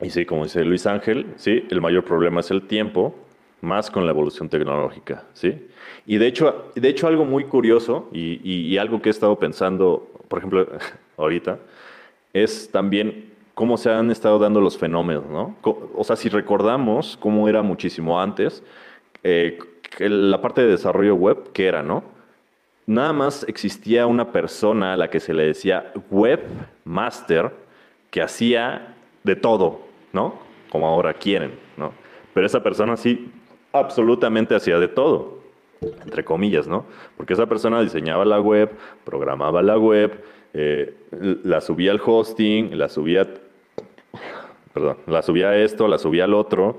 Y sí, como dice Luis Ángel, sí, el mayor problema es el tiempo, más con la evolución tecnológica, ¿sí? Y de hecho, de hecho algo muy curioso y, algo que he estado pensando, por ejemplo, ahorita, es también cómo se han estado dando los fenómenos, ¿no? O sea, si recordamos cómo era muchísimo antes, eh, la parte de desarrollo web, ¿qué era, no? Nada más existía una persona a la que se le decía webmaster que hacía de todo, ¿no? Como ahora quieren, ¿no? Pero esa persona sí absolutamente hacía de todo, entre comillas, ¿no? Porque esa persona diseñaba la web, programaba la web, eh, la subía al hosting, la subía, la subía a esto, la subía al otro,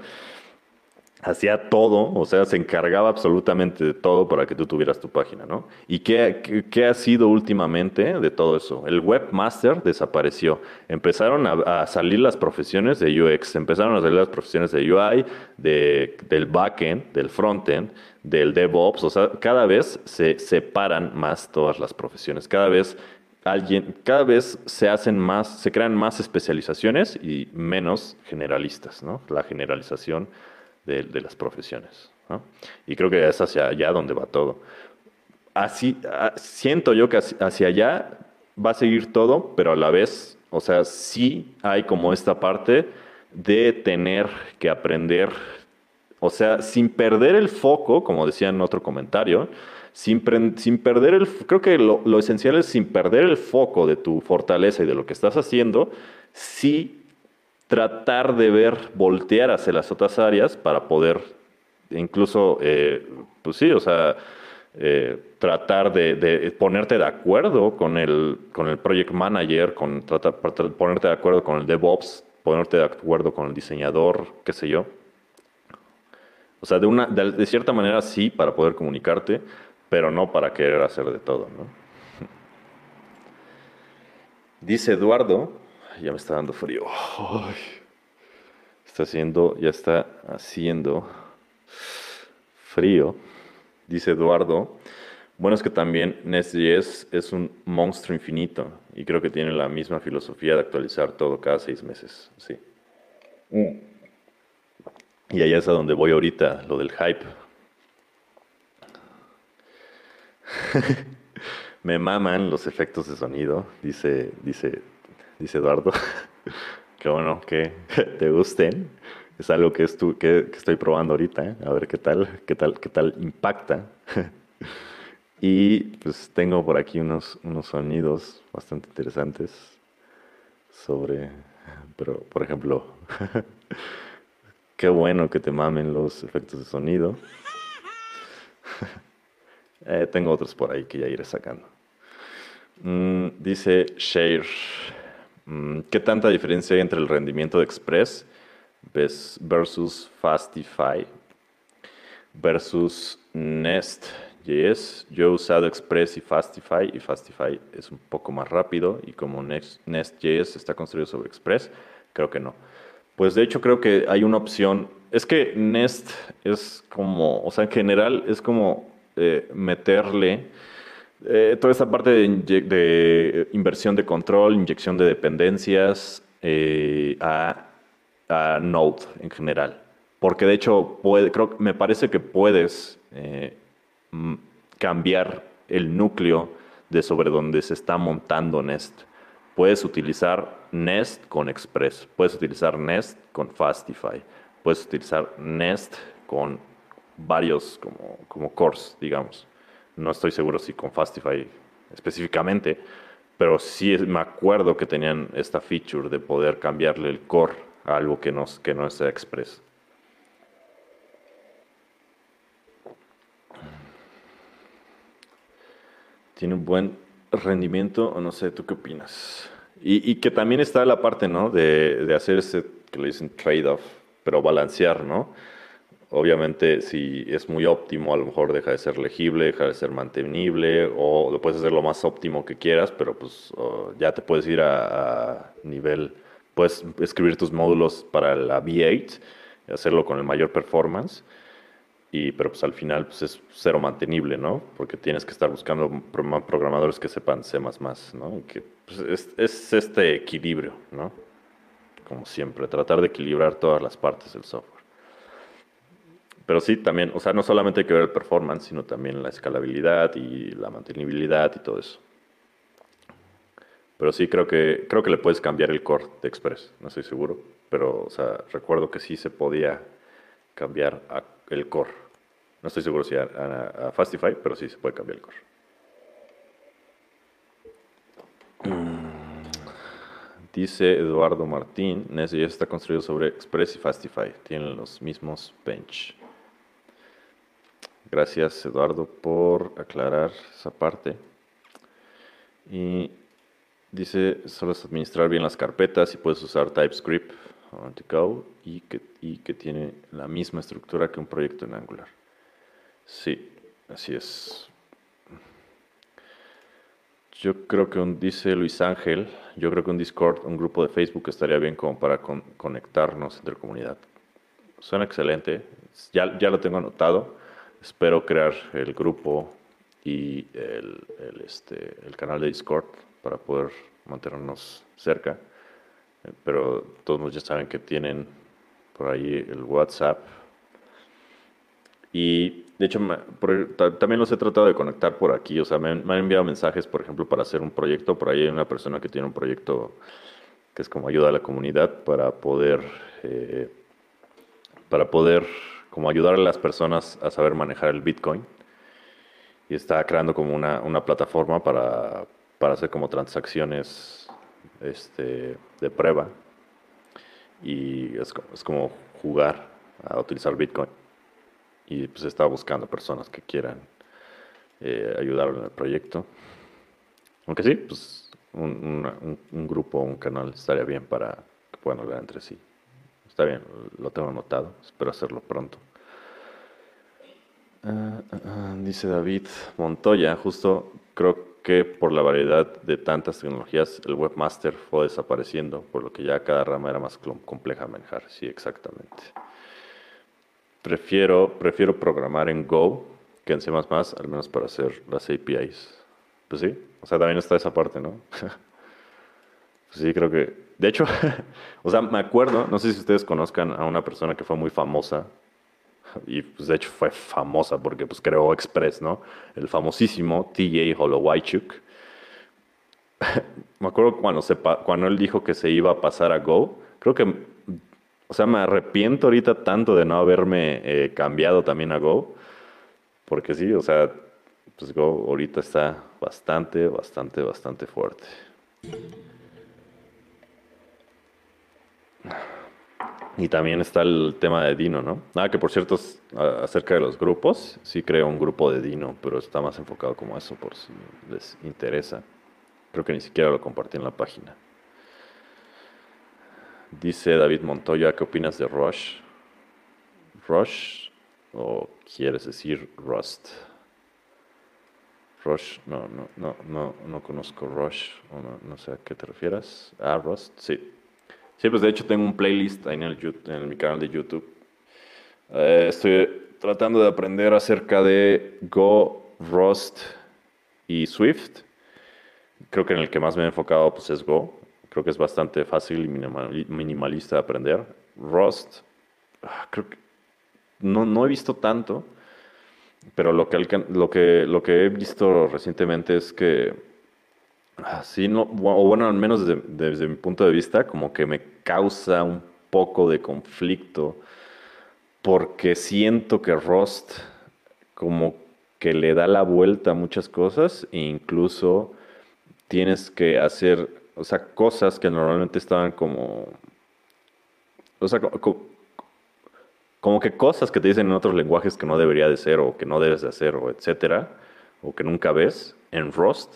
hacía todo, o sea, se encargaba absolutamente de todo para que tú tuvieras tu página, ¿no? ¿Y qué, qué, ha sido últimamente de todo eso? El webmaster desapareció. Empezaron a, salir las profesiones de UX, empezaron a salir las profesiones de UI, de, del backend, del frontend, del DevOps, o sea, cada vez se separan más todas las profesiones, cada vez alguien, cada vez se hacen más, se crean más especializaciones y menos generalistas, ¿no? La generalización de, las profesiones. Y creo que es hacia allá donde va todo. Así, siento yo que hacia allá va a seguir todo, pero a la vez, o sea, sí hay como esta parte de tener que aprender, o sea, sin perder el foco, como decía en otro comentario, sin, sin perder el, creo que lo, lo, esencial es sin perder el foco de tu fortaleza y de lo que estás haciendo, sí tratar de ver, voltear hacia las otras áreas para poder incluso, eh, pues sí, o sea, eh, tratar de, ponerte de acuerdo con el, con el project manager, con tratar, ponerte de acuerdo con el DevOps, ponerte de acuerdo con el diseñador, qué sé yo. O sea, de, una, de, cierta manera sí para poder comunicarte, pero no para querer hacer de todo. ¿no? Dice Eduardo, ya me está dando frío. está haciendo, ya está haciendo frío. Dice Eduardo. Bueno, es que también Nest.js es un monstruo infinito y creo que tiene la misma filosofía de actualizar todo cada seis meses. Sí. Mm. Y allá es a donde voy ahorita, lo del hype. Me maman los efectos de sonido, dice, dice dice Eduardo. qué bueno que te gusten. Es algo que, que, estoy probando ahorita, ¿eh? a ver qué tal, qué tal, qué tal impacta. y pues tengo por aquí unos, unos sonidos bastante interesantes sobre, pero por ejemplo, qué bueno que te mamen los efectos de sonido. Eh, tengo otros por ahí que ya iré sacando. Mm, dice Share. Mm, ¿Qué tanta diferencia hay entre el rendimiento de Express versus Fastify versus Nest.js? Yo he usado Express y Fastify y Fastify es un poco más rápido y como Nest.js está construido sobre Express, creo que no. Pues de hecho creo que hay una opción. Es que Nest es como, o sea, en general es como eh, meterle eh, toda esa parte de, inversión de control, inyección de dependencias eh, a, Node en general. Porque de hecho, creo, me parece que puedes cambiar el núcleo de sobre donde se está montando Nest. Puedes utilizar Nest con Express, puedes utilizar Nest con Fastify, puedes utilizar Nest con varios como, como cores, digamos. No estoy seguro si con Fastify específicamente, pero sí me acuerdo que tenían esta feature de poder cambiarle el core a algo que no, que no sea Express. Tiene un buen rendimiento, o no sé, ¿tú qué opinas? Y, que también está la parte, ¿no? De, de hacer ese, que le dicen trade-off, pero balancear, ¿no? Obviamente, si es muy óptimo, a lo mejor deja de ser legible, deja de ser mantenible, o lo puedes hacer lo más óptimo que quieras, pero pues ya te puedes ir a, nivel, puedes escribir tus módulos para la V8, hacerlo con el mayor performance, y, pero pues al final pues es cero mantenible, ¿no? Porque tienes que estar buscando programadores que sepan C++, ¿no? que pues, es, es este equilibrio, ¿no? Como siempre, tratar de equilibrar todas las partes del software. Pero sí, también, o sea, no solamente hay que ver el performance, sino también la escalabilidad y la mantenibilidad y todo eso. Pero sí, creo que, creo que le puedes cambiar el core de Express, no estoy seguro. Pero, o sea, recuerdo que sí se podía cambiar el core. No estoy seguro si a, Fastify, pero sí se puede cambiar el core. Mm. Dice Eduardo Martín, Nessie está construido sobre Express y Fastify. Tienen los mismos bench. Gracias, Eduardo, por aclarar esa parte. Y dice, solo es administrar bien las carpetas y puedes usar TypeScript to go y que, y que tiene la misma estructura que un proyecto en Angular. Sí, así es. Yo creo que un, dice Luis Ángel, yo creo que un Discord, un grupo de Facebook estaría bien como para conectarnos entre comunidad. Suena excelente, ya, ya lo tengo anotado espero crear el grupo y el, este, el canal de Discord para poder mantenernos cerca. Eh, pero todos ya saben que tienen por ahí el WhatsApp. Y de hecho, también los he tratado de conectar por aquí. O sea, me, han enviado mensajes, por ejemplo, para hacer un proyecto. Por ahí hay una persona que tiene un proyecto que es como ayuda a la comunidad para poder, eh, para poder como ayudar a las personas a saber manejar el Bitcoin. Y está creando como una, una plataforma para, para, hacer como transacciones este, de prueba. Y es, es como jugar a utilizar Bitcoin. Y pues está buscando personas que quieran eh, ayudar en el proyecto. Aunque sí, pues un, un, un grupo, un canal estaría bien para que puedan hablar entre sí. Está bien, lo tengo anotado, espero hacerlo pronto. Ah, ah, ah, dice David Montoya, justo creo que por la variedad de tantas tecnologías el webmaster fue desapareciendo, por lo que ya cada rama era más compleja manejar. Sí, exactamente. Prefiero, prefiero programar en Go que en C++, al menos para hacer las APIs. Pues sí, o sea, también está esa parte, ¿no? sí, creo que... De hecho, o sea, me acuerdo, no sé si ustedes conozcan a una persona que fue muy famosa y pues de hecho fue famosa porque pues creó Express, ¿no? El famosísimo TJ Holowaychuk. me acuerdo cuando, se, cuando él dijo que se iba a pasar a Go, creo que, o sea, me arrepiento ahorita tanto de no haberme eh, cambiado también a Go, porque sí, o sea, pues Go ahorita está bastante, bastante, bastante fuerte. Y también está el tema de Dino, ¿no? Ah, que por cierto, acerca de los grupos, sí creo un grupo de Dino, pero está más enfocado como eso, por si les interesa. Creo que ni siquiera lo compartí en la página. Dice David Montoya, ¿qué opinas de Rush? ¿Rush o quieres decir Rust? Rush, no, no, no, no, no conozco Rush, no, no sé a qué te refieras. Ah, Rust, sí, Sí, pues de hecho tengo un playlist ahí en, el, mi canal de YouTube. Eh, estoy tratando de aprender acerca de Go, Rust y Swift. Creo que en el que más me he enfocado pues, es Go. Creo que es bastante fácil y minimalista de aprender. Rust, ah, creo que no, no he visto tanto, pero lo que, lo, que, lo que he visto recientemente es que Sí, no, o bueno, al menos desde, mi punto de vista, como que me causa un poco de conflicto porque siento que Rust como que le da la vuelta a muchas cosas e incluso tienes que hacer, o sea, cosas que normalmente estaban como, o sea, como que cosas que te dicen en otros lenguajes que no debería de ser o que no debes de hacer o etcétera, o que nunca ves, en Rust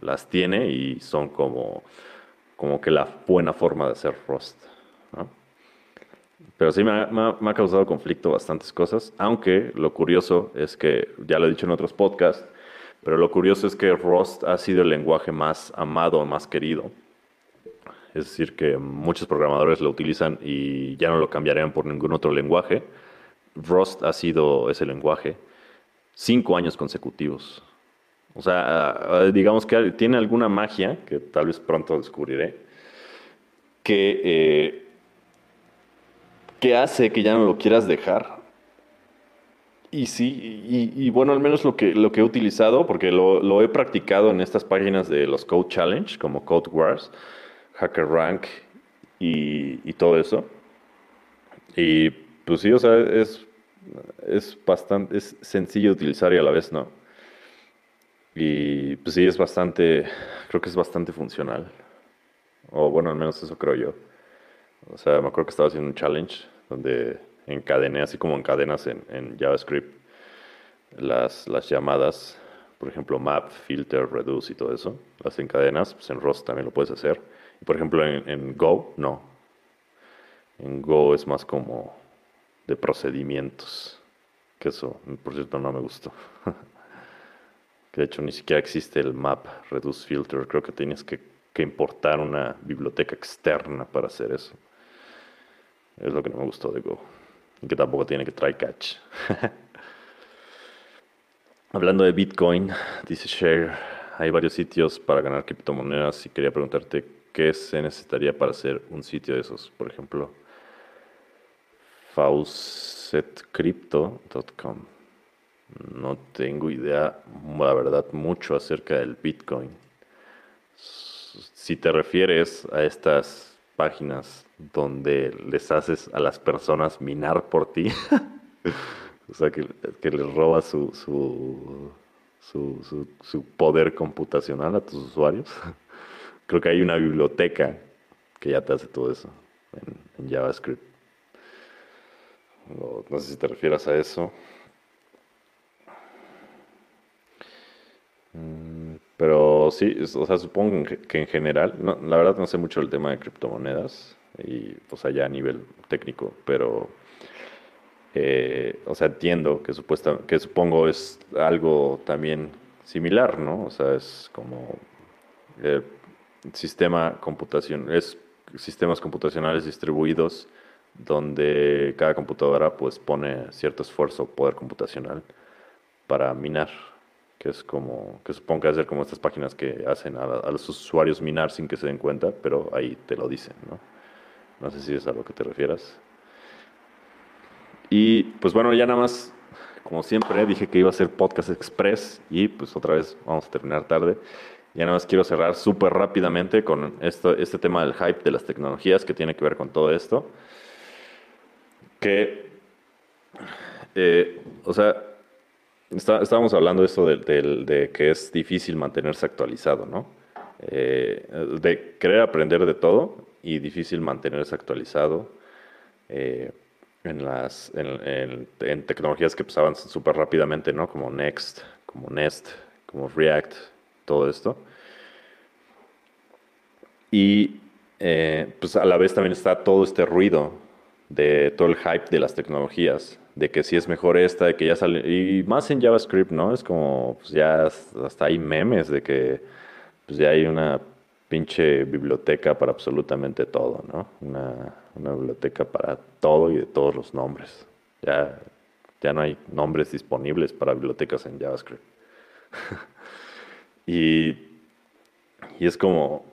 las tiene y son como, como que la buena forma de hacer Rust. Pero sí me ha, causado conflicto bastantes cosas, aunque lo curioso es que, ya lo he dicho en otros podcasts, pero lo curioso es que Rust ha sido el lenguaje más amado, más querido. Es decir, que muchos programadores lo utilizan y ya no lo cambiarían por ningún otro lenguaje. Rust ha sido ese lenguaje cinco años consecutivos. O sea, digamos que tiene alguna magia, que tal vez pronto descubriré, que... Eh, ¿Qué hace que ya no lo quieras dejar. Y sí, y, bueno, al menos lo que, lo que he utilizado, porque lo, he practicado en estas páginas de los Code Challenge, como Code Wars, HackerRank y, y todo eso. Y pues sí, o sea, es, es bastante, es sencillo de utilizar y a la vez no. Y pues sí, es bastante, creo que es bastante funcional. O bueno, al menos eso creo yo. O sea, me acuerdo que estaba haciendo un challenge donde encadené, así como encadenas en, en JavaScript, las, las llamadas, por ejemplo, map, filter, reduce y todo eso, las encadenas, pues en Rust también lo puedes hacer. Y por ejemplo, en, en Go, no. En Go es más como de procedimientos, que eso, por cierto, no me gustó. de hecho ni siquiera existe el map, reduce, filter, creo que tienes que, que importar una biblioteca externa para hacer eso. Es lo que no me gustó de Go. Y que tampoco tiene que try catch. Hablando de Bitcoin, dice Share, hay varios sitios para ganar criptomonedas y quería preguntarte qué se necesitaría para hacer un sitio de esos. Por ejemplo, faucetcrypto.com. No tengo idea, la verdad, mucho acerca del Bitcoin. Si te refieres a estas páginas donde les haces a las personas minar por ti. o sea, que, les robas su, su, su, poder computacional a tus usuarios. Creo que hay una biblioteca que ya te hace todo eso en, JavaScript. No, sé si te refieras a eso. Pero sí, o sea, supongo que en general, la verdad no sé mucho el tema de criptomonedas y pues allá a nivel técnico, pero eh, o sea, entiendo que supuesta, que supongo es algo también similar, ¿no? O sea, es como eh, sistema computación, es sistemas computacionales distribuidos donde cada computadora pues pone cierto esfuerzo, poder computacional para minar que es como, que supongo que hacer como estas páginas que hacen a, los usuarios minar sin que se den cuenta, pero ahí te lo dicen, ¿no? No sé si es a lo que te refieras. Y pues bueno, ya nada más, como siempre, dije que iba a ser podcast express y pues otra vez vamos a terminar tarde. Ya nada más quiero cerrar súper rápidamente con esto, este tema del hype de las tecnologías que tiene que ver con todo esto. Que, eh, o sea, estábamos hablando de esto de, que es difícil mantenerse actualizado, ¿no? Eh, de querer aprender de todo y difícil mantenerse actualizado eh, en, las, en, tecnologías que pasaban súper rápidamente, ¿no? Como Next, como Nest, como React, todo esto. Y eh, pues a la vez también está todo este ruido de todo el hype de las tecnologías de que si es mejor esta, de que ya sale, y más en JavaScript, ¿no? Es como, pues ya hasta hay memes de que pues ya hay una pinche biblioteca para absolutamente todo, ¿no? Una, biblioteca para todo y de todos los nombres. Ya, ya no hay nombres disponibles para bibliotecas en JavaScript. y, y es como...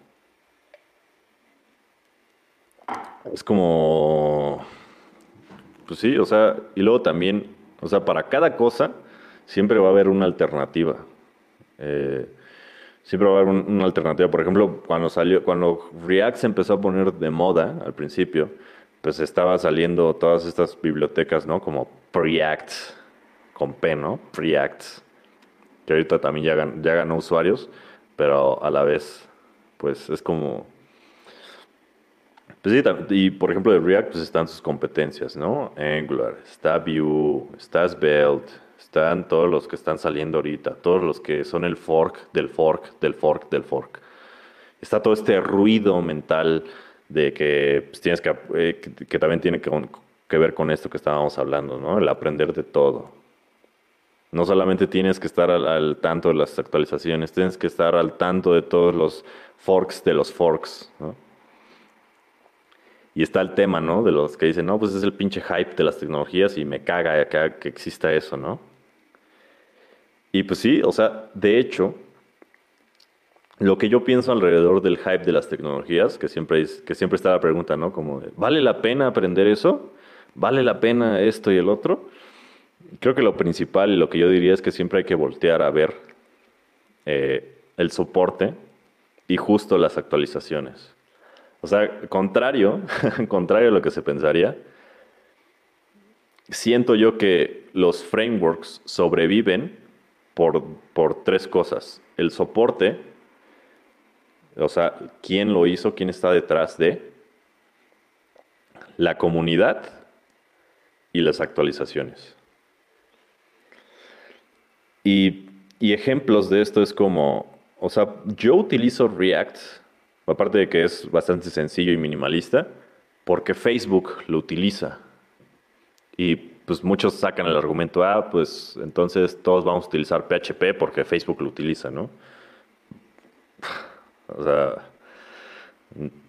Es como pues sí, o sea, y luego también, o sea, para cada cosa siempre va a haber una alternativa. Eh, siempre va a haber una alternativa. Por ejemplo, cuando salió, cuando React se empezó a poner de moda al principio, pues estaba saliendo todas estas bibliotecas, ¿no? Como Preact, con P, ¿no? Preact, que ahorita también ya, ya ganó usuarios, pero a la vez, pues es como... Pues sí, y por ejemplo de React pues están sus competencias, ¿no? Angular, está Vue, está Svelte, están todos los que están saliendo ahorita, todos los que son el fork del fork del fork del fork. Está todo este ruido mental de que pues, tienes que, eh, que, también tiene que, ver con esto que estábamos hablando, ¿no? El aprender de todo. No solamente tienes que estar al, tanto de las actualizaciones, tienes que estar al tanto de todos los forks de los forks, ¿no? Y está el tema, ¿no? De los que dicen, no, pues es el pinche hype de las tecnologías y me caga que, que exista eso, ¿no? Y pues sí, o sea, de hecho, lo que yo pienso alrededor del hype de las tecnologías, que siempre, que siempre está la pregunta, ¿no? Como, ¿vale la pena aprender eso? ¿Vale la pena esto y el otro? Creo que lo principal y lo que yo diría es que siempre hay que voltear a ver eh, el soporte y justo las actualizaciones. O sea, contrario, contrario a lo que se pensaría, siento yo que los frameworks sobreviven por, por tres cosas. El soporte, o sea, quién lo hizo, quién está detrás de, la comunidad y las actualizaciones. Y, ejemplos de esto es como, o sea, yo utilizo React, aparte de que es bastante sencillo y minimalista, porque Facebook lo utiliza. Y pues muchos sacan el argumento, ah, pues entonces todos vamos a utilizar PHP porque Facebook lo utiliza, ¿no? O sea,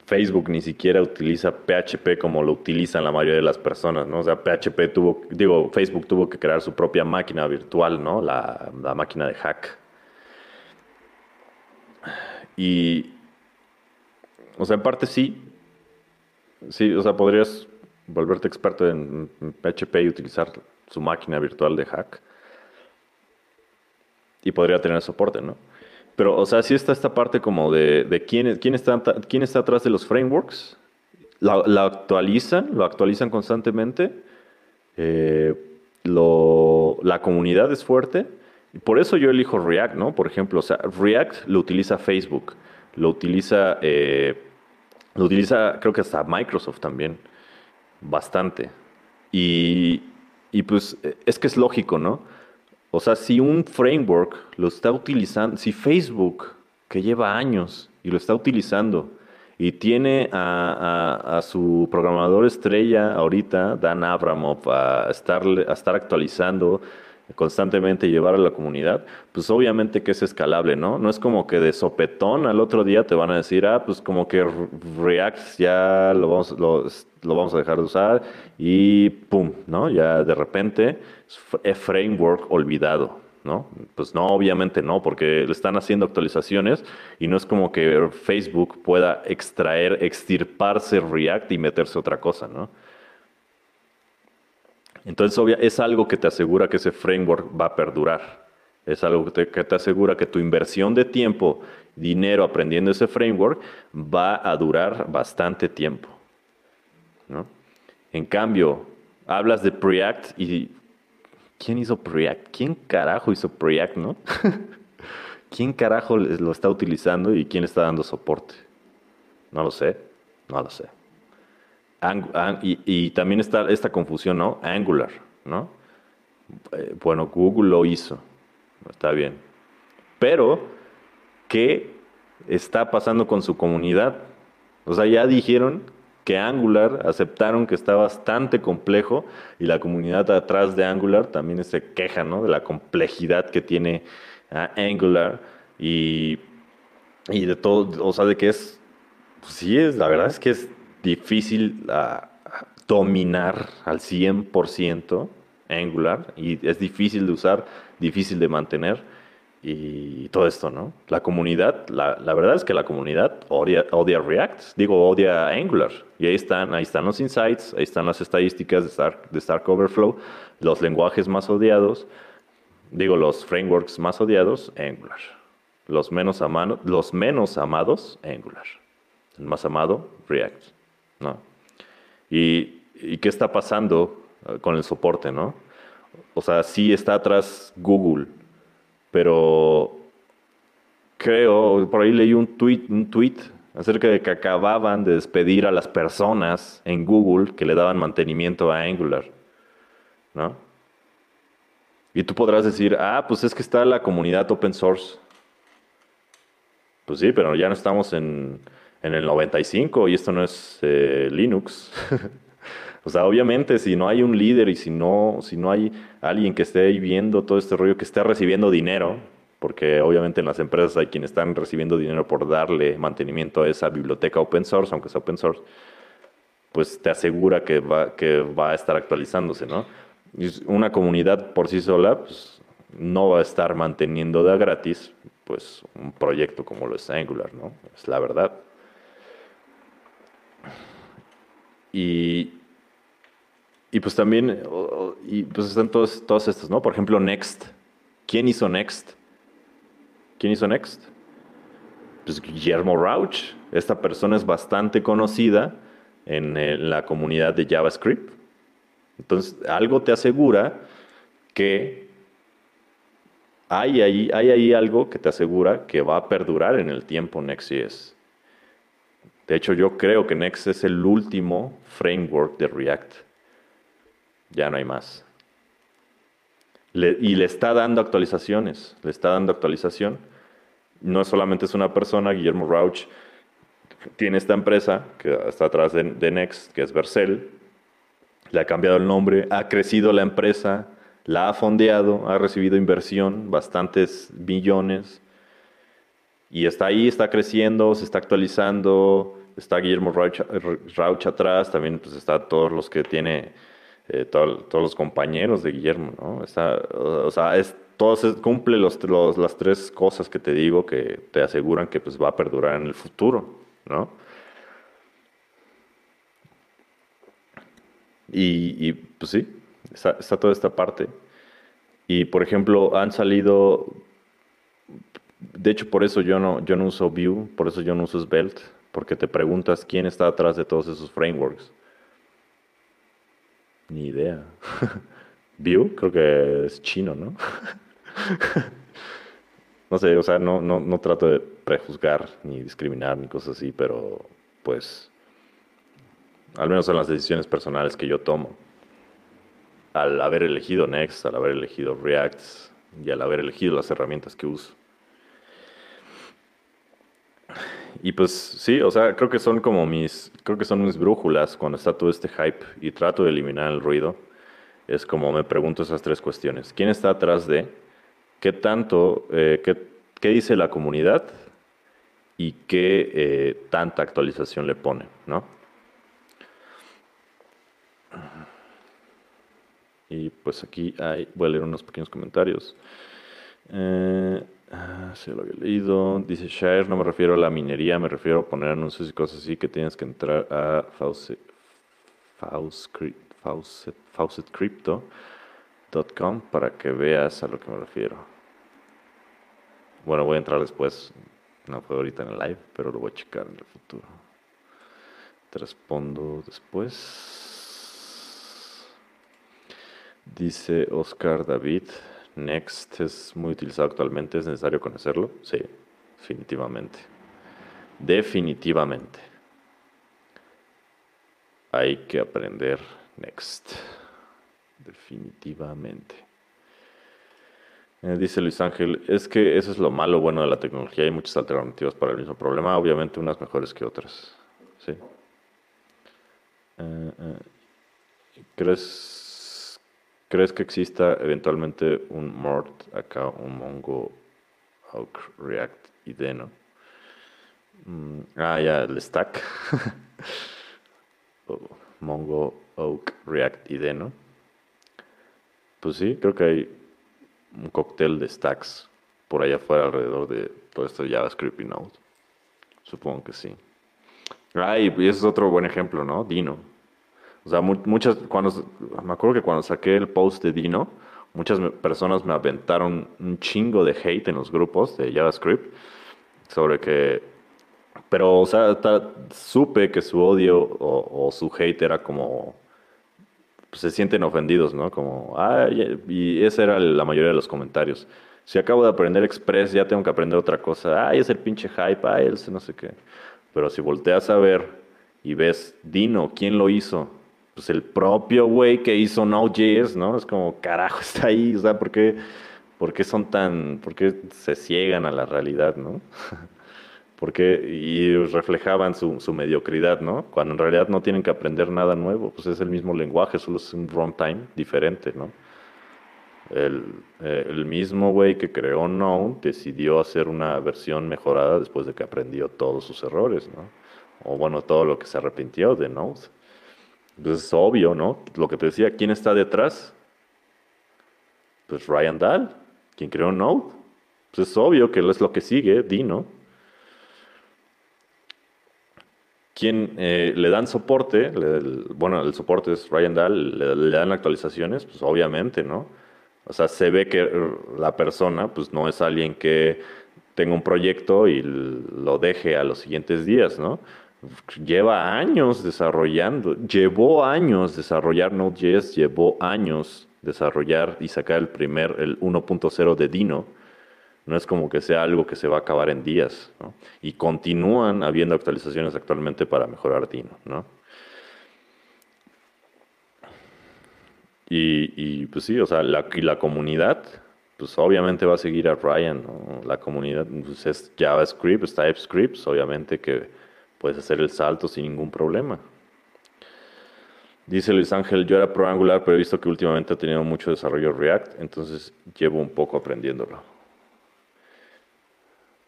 Facebook ni siquiera utiliza PHP como lo utilizan la mayoría de las personas, ¿no? O sea, PHP tuvo, digo, Facebook tuvo que crear su propia máquina virtual, ¿no? La, la máquina de hack. Y, o sea, en parte sí, sí, o sea, podrías volverte experto en PHP y utilizar su máquina virtual de hack. Y podría tener soporte, ¿no? Pero, o sea, sí está esta parte como de, quién, quién, está, quién está atrás de los frameworks. La, actualizan, lo actualizan constantemente. Eh, la comunidad es fuerte. Y por eso yo elijo React, ¿no? Por ejemplo, o sea, React lo utiliza Facebook, lo utiliza, eh, lo utiliza creo que hasta Microsoft también, bastante. Y, y pues es que es lógico, ¿no? O sea, si un framework lo está utilizando, si Facebook, que lleva años y lo está utilizando, y tiene a, su programador estrella ahorita, Dan Abramov, a estar, a estar actualizando constantemente llevar a la comunidad, pues obviamente que es escalable, ¿no? No es como que de sopetón al otro día te van a decir, ah, pues como que React ya lo vamos, lo vamos a dejar de usar y pum, ¿no? Ya de repente framework olvidado, ¿no? Pues no, obviamente no, porque le están haciendo actualizaciones y no es como que Facebook pueda extraer, extirparse React y meterse otra cosa, ¿no? Entonces, obvia, es algo que te asegura que ese framework va a perdurar. Es algo que te, que te, asegura que tu inversión de tiempo, dinero aprendiendo ese framework va a durar bastante tiempo. ¿no? En cambio, hablas de Preact y ¿quién hizo Preact? ¿Quién carajo hizo Preact, no? ¿Quién carajo lo está utilizando y quién está dando soporte? No lo sé, no lo sé. Y, también está esta confusión, ¿no? Angular, ¿no? Eh, bueno, Google lo hizo, está bien. Pero, ¿qué está pasando con su comunidad? O sea, ya dijeron que Angular aceptaron que está bastante complejo y la comunidad atrás de Angular también se queja ¿no? de la complejidad que tiene ah, Angular y, y, de todo, o sea, de que es, pues sí es, la verdad es que es difícil ah, dominar al 100% Angular y es difícil de usar, difícil de mantener y todo esto, ¿no? La comunidad, la, verdad es que la comunidad odia, odia, React, digo, odia Angular. Y ahí están, ahí están los insights, ahí están las estadísticas de Stark, de Stark Overflow, los lenguajes más odiados, digo, los frameworks más odiados, Angular. Los menos, amados, los menos amados, Angular. El más amado, React, ¿no? ¿Y, y qué está pasando eh, con el soporte, no? O sea, sí está atrás Google, pero creo, por ahí leí un tweet, un tweet acerca de que acababan de despedir a las personas en Google que le daban mantenimiento a Angular, ¿no? Y tú podrás decir, ah, pues es que está la comunidad open source. Pues sí, pero ya no estamos en, el 95 y esto no es eh, Linux. o sea, obviamente si no hay un líder y si no, si no hay alguien que esté viendo todo este rollo, que esté recibiendo dinero, porque obviamente en las empresas hay quienes están recibiendo dinero por darle mantenimiento a esa biblioteca open source, aunque sea open source, pues te asegura que va, que va a estar actualizándose, ¿no? una comunidad por sí sola pues, no va a estar manteniendo de gratis pues un proyecto como lo es Angular, ¿no? Es la verdad. Y, y pues también, y pues están todos, todos estos, ¿no? Por ejemplo, Next. ¿Quién hizo Next? ¿Quién hizo Next? Pues Guillermo Rauch. Esta persona es bastante conocida en la comunidad de JavaScript. Entonces, algo te asegura que hay ahí, hay algo que te asegura que va a perdurar en el tiempo Next.js. De hecho, yo creo que Next es el último framework de React. Ya no hay más. y le está dando actualizaciones, le está dando actualización. No solamente es una persona, Guillermo Rauch tiene esta empresa que está atrás de, de Next, que es Vercel, le ha cambiado el nombre, ha crecido la empresa, la ha fondeado, ha recibido inversión, bastantes millones, y está ahí, está creciendo, se está actualizando, está Guillermo Rauch, atrás, también pues está todos los que tiene, eh, todos los compañeros de Guillermo, ¿no? Está, o sea, es, todo cumple los, las tres cosas que te digo que te aseguran que pues va a perdurar en el futuro, ¿no? Y, pues sí, está, toda esta parte. Y por ejemplo, han salido, de hecho por eso yo no, yo no uso Vue, por eso yo no uso Svelte, porque te preguntas quién está atrás de todos esos frameworks. Ni idea. Vue creo que es chino, ¿no? no sé, o sea, no, no, no trato de prejuzgar ni discriminar ni cosas así, pero pues al menos en las decisiones personales que yo tomo. Al haber elegido Next, al haber elegido React y al haber elegido las herramientas que uso. Y pues sí, o sea, creo que son como mis, creo que son mis brújulas cuando está todo este hype y trato de eliminar el ruido. Es como me pregunto esas tres cuestiones. ¿Quién está atrás de? ¿Qué tanto, eh, qué, dice la comunidad? Y qué eh, tanta actualización le pone, ¿no? Y pues aquí hay, voy a leer unos pequeños comentarios. Eh, ah, se lo había leído. Dice Shire, no me refiero a la minería, me refiero a poner anuncios y cosas así que tienes que entrar a Faucet, faucetcrypto.com para que veas a lo que me refiero. Bueno, voy a entrar después. No puedo ahorita en el live, pero lo voy a checar en el futuro. Te respondo después. Dice Oscar David, Next es muy utilizado actualmente, ¿es necesario conocerlo? Sí, definitivamente. Definitivamente. Hay que aprender Next. Definitivamente. Eh, dice Luis Ángel, es que eso es lo malo bueno de la tecnología, hay muchas alternativas para el mismo problema, obviamente unas mejores que otras. ¿Sí? Eh, eh, ¿Crees ¿Crees que exista eventualmente un Mort acá, un Mongo Oak React ID, no? Mm, ah, ya, el stack. Mongo Oak React ID, ¿no? Pues sí, creo que hay un cóctel de stacks por allá afuera alrededor de todo esto de JavaScript y Node. Supongo que sí. Ah, y ese es otro buen ejemplo, ¿no? Dino. O sea, muchas, cuando, me acuerdo que cuando saqué el post de Dino, muchas personas me aventaron un chingo de hate en los grupos de JavaScript sobre que Pero, o sea, supe que su odio o, su hate era como. Pues, se sienten ofendidos, ¿no? Como, ah, y esa era la mayoría de los comentarios. Si acabo de aprender Express, ya tengo que aprender otra cosa. Ay, es el pinche hype, ay, el no sé qué. Pero si volteas a ver y ves, Dino, ¿quién lo hizo? Pues el propio güey que hizo Node.js, ¿no? Es como, carajo, está ahí, o sea, ¿por qué, son tan, por qué se ciegan a la realidad, ¿no? porque y reflejaban su, su, mediocridad, ¿no? Cuando en realidad no tienen que aprender nada nuevo, pues es el mismo lenguaje, solo es un runtime diferente, ¿no? El, el mismo güey que creó Node decidió hacer una versión mejorada después de que aprendió todos sus errores, ¿no? O bueno, todo lo que se arrepintió de Node. Entonces es obvio, ¿no? Lo que te decía, ¿quién está detrás? Pues Ryan Dahl, quien creó Node. Pues es obvio que es lo que sigue, Dino. quien eh, le dan soporte, bueno, el soporte es Ryan Dahl, le, dan actualizaciones, pues obviamente, ¿no? O sea, se ve que la persona, pues no es alguien que tenga un proyecto y lo deje a los siguientes días, ¿no? Lleva años desarrollando, llevó años desarrollar Node.js, llevó años desarrollar y sacar el primer, el 1.0 de Dino no es como que sea algo que se va a acabar en días. Y continúan habiendo actualizaciones actualmente para mejorar Dino, ¿no? Y, pues sí, o sea, la, y la comunidad, pues obviamente va a seguir a Ryan. La comunidad pues es JavaScript, es TypeScript, obviamente que puedes hacer el salto sin ningún problema. Dice Luis Ángel, yo era pro Angular, pero he visto que últimamente ha tenido mucho desarrollo React, entonces llevo un poco aprendiéndolo.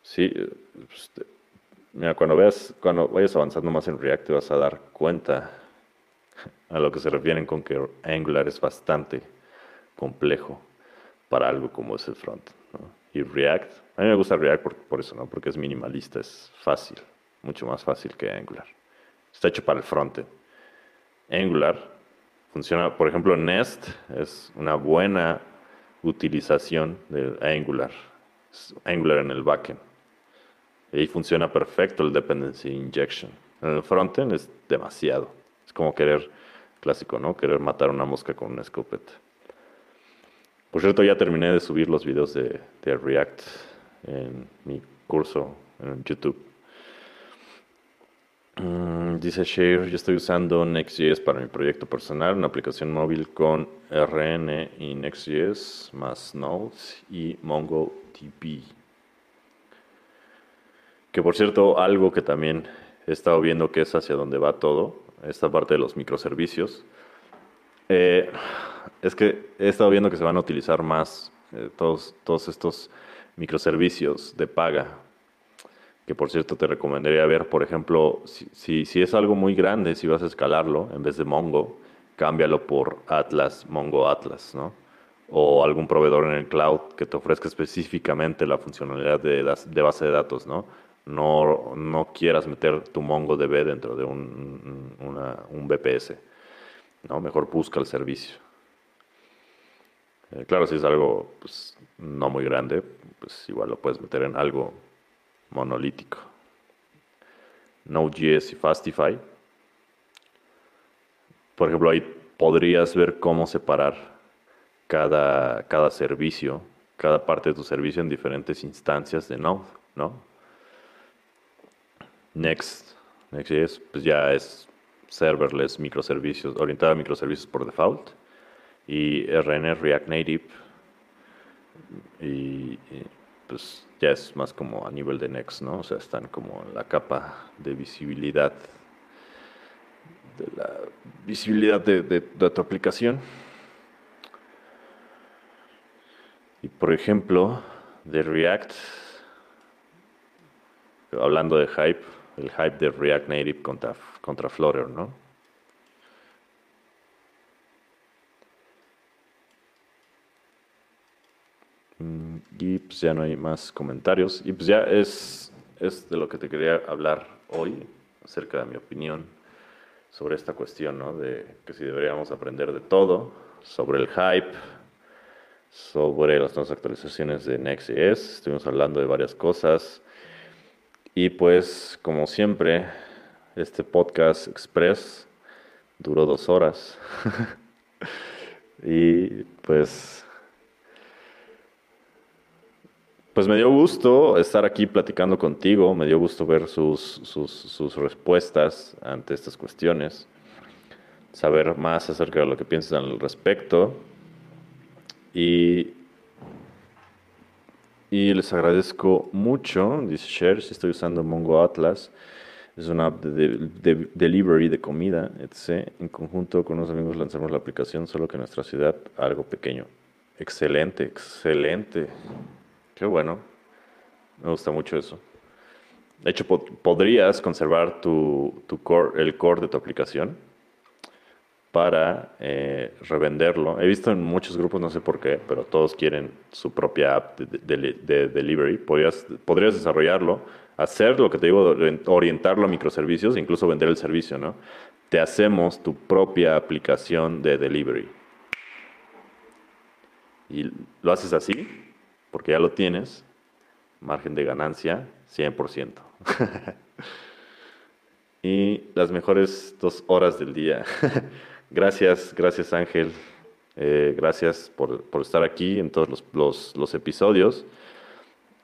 Sí, pues, mira, cuando veas, cuando vayas avanzando más en React te vas a dar cuenta a lo que se refieren con que Angular es bastante complejo para algo como es el front. Y React, a mí me gusta React por, eso, ¿no? Porque es minimalista, es fácil, mucho más fácil que Angular. Está hecho para el frontend. Angular funciona, por ejemplo, Nest es una buena utilización de Angular. Angular en el backend. Y funciona perfecto el dependency injection. En el frontend es demasiado. Es como querer, clásico, ¿no? Querer matar una mosca con una escopeta. Por cierto, ya terminé de subir los videos de, React en mi curso en YouTube. Mm, dice Share, yo estoy usando Next.js para mi proyecto personal, una aplicación móvil con RN y Next.js más Node y MongoDB. Que por cierto, algo que también he estado viendo que es hacia donde va todo, esta parte de los microservicios, eh, es que he estado viendo que se van a utilizar más eh, todos, todos estos microservicios de paga. Que por cierto te recomendaría ver, por ejemplo, si, es algo muy grande, si vas a escalarlo, en vez de Mongo, cámbialo por Atlas, Mongo Atlas, ¿no? O algún proveedor en el cloud que te ofrezca específicamente la funcionalidad de, base de datos, ¿no? no, no quieras meter tu MongoDB dentro de un, un BPS. ¿no? Mejor busca el servicio. Eh, claro, si es algo pues, no muy grande, pues igual lo puedes meter en algo monolítico. Node.js y Fastify. Por ejemplo, ahí podrías ver cómo separar cada, cada servicio, cada parte de tu servicio en diferentes instancias de Node, ¿no? Next, Next.js, pues ya es serverless microservicios, orientada a microservicios por default. Y RN, React Native. Y, pues ya es más como a nivel de Next, ¿no? O sea, están como en la capa de visibilidad, de la visibilidad de, de tu aplicación. Y por ejemplo, de React, hablando de hype, el hype de React Native contra, contra Flutter, ¿no? Y pues ya no hay más comentarios. Y pues ya es, es de lo que te quería hablar hoy, acerca de mi opinión sobre esta cuestión, ¿no? De que si deberíamos aprender de todo, sobre el hype, sobre las nuevas actualizaciones de Next.js. Estuvimos hablando de varias cosas Y pues, como siempre, este podcast express duró dos horas. y pues, pues me dio gusto estar aquí platicando contigo, me dio gusto ver sus, sus, respuestas ante estas cuestiones, saber más acerca de lo que piensan al respecto. Y y les agradezco mucho, dice Share, si estoy usando Mongo Atlas. Es una app de, delivery de comida, etc. En conjunto con unos amigos lanzamos la aplicación, solo que en nuestra ciudad algo pequeño. Excelente, excelente. Qué bueno. Me gusta mucho eso. De hecho, podrías conservar tu, tu core, el core de tu aplicación para eh, revenderlo. He visto en muchos grupos, no sé por qué, pero todos quieren su propia app de, delivery. Podrías, podrías, desarrollarlo, hacer lo que te digo, orientarlo a microservicios, incluso vender el servicio, ¿no? Te hacemos tu propia aplicación de delivery. Y lo haces así, porque ya lo tienes, margen de ganancia 100%. y las mejores dos horas del día. Gracias, gracias Ángel. Eh, gracias por, estar aquí en todos los, episodios.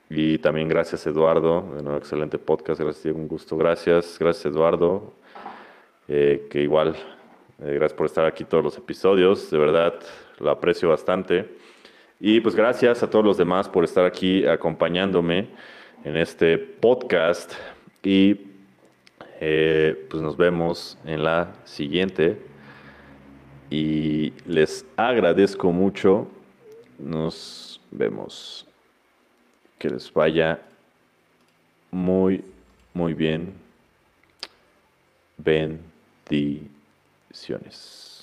Y también gracias Eduardo, de un excelente podcast, gracias, un gusto, gracias, gracias Eduardo, eh, que igual, eh, gracias por estar aquí todos los episodios, de verdad lo aprecio bastante. Y pues gracias a todos los demás por estar aquí acompañándome en este podcast y pues nos vemos en la siguiente y les agradezco mucho. Nos vemos. Que les vaya muy, muy bien. Bendiciones.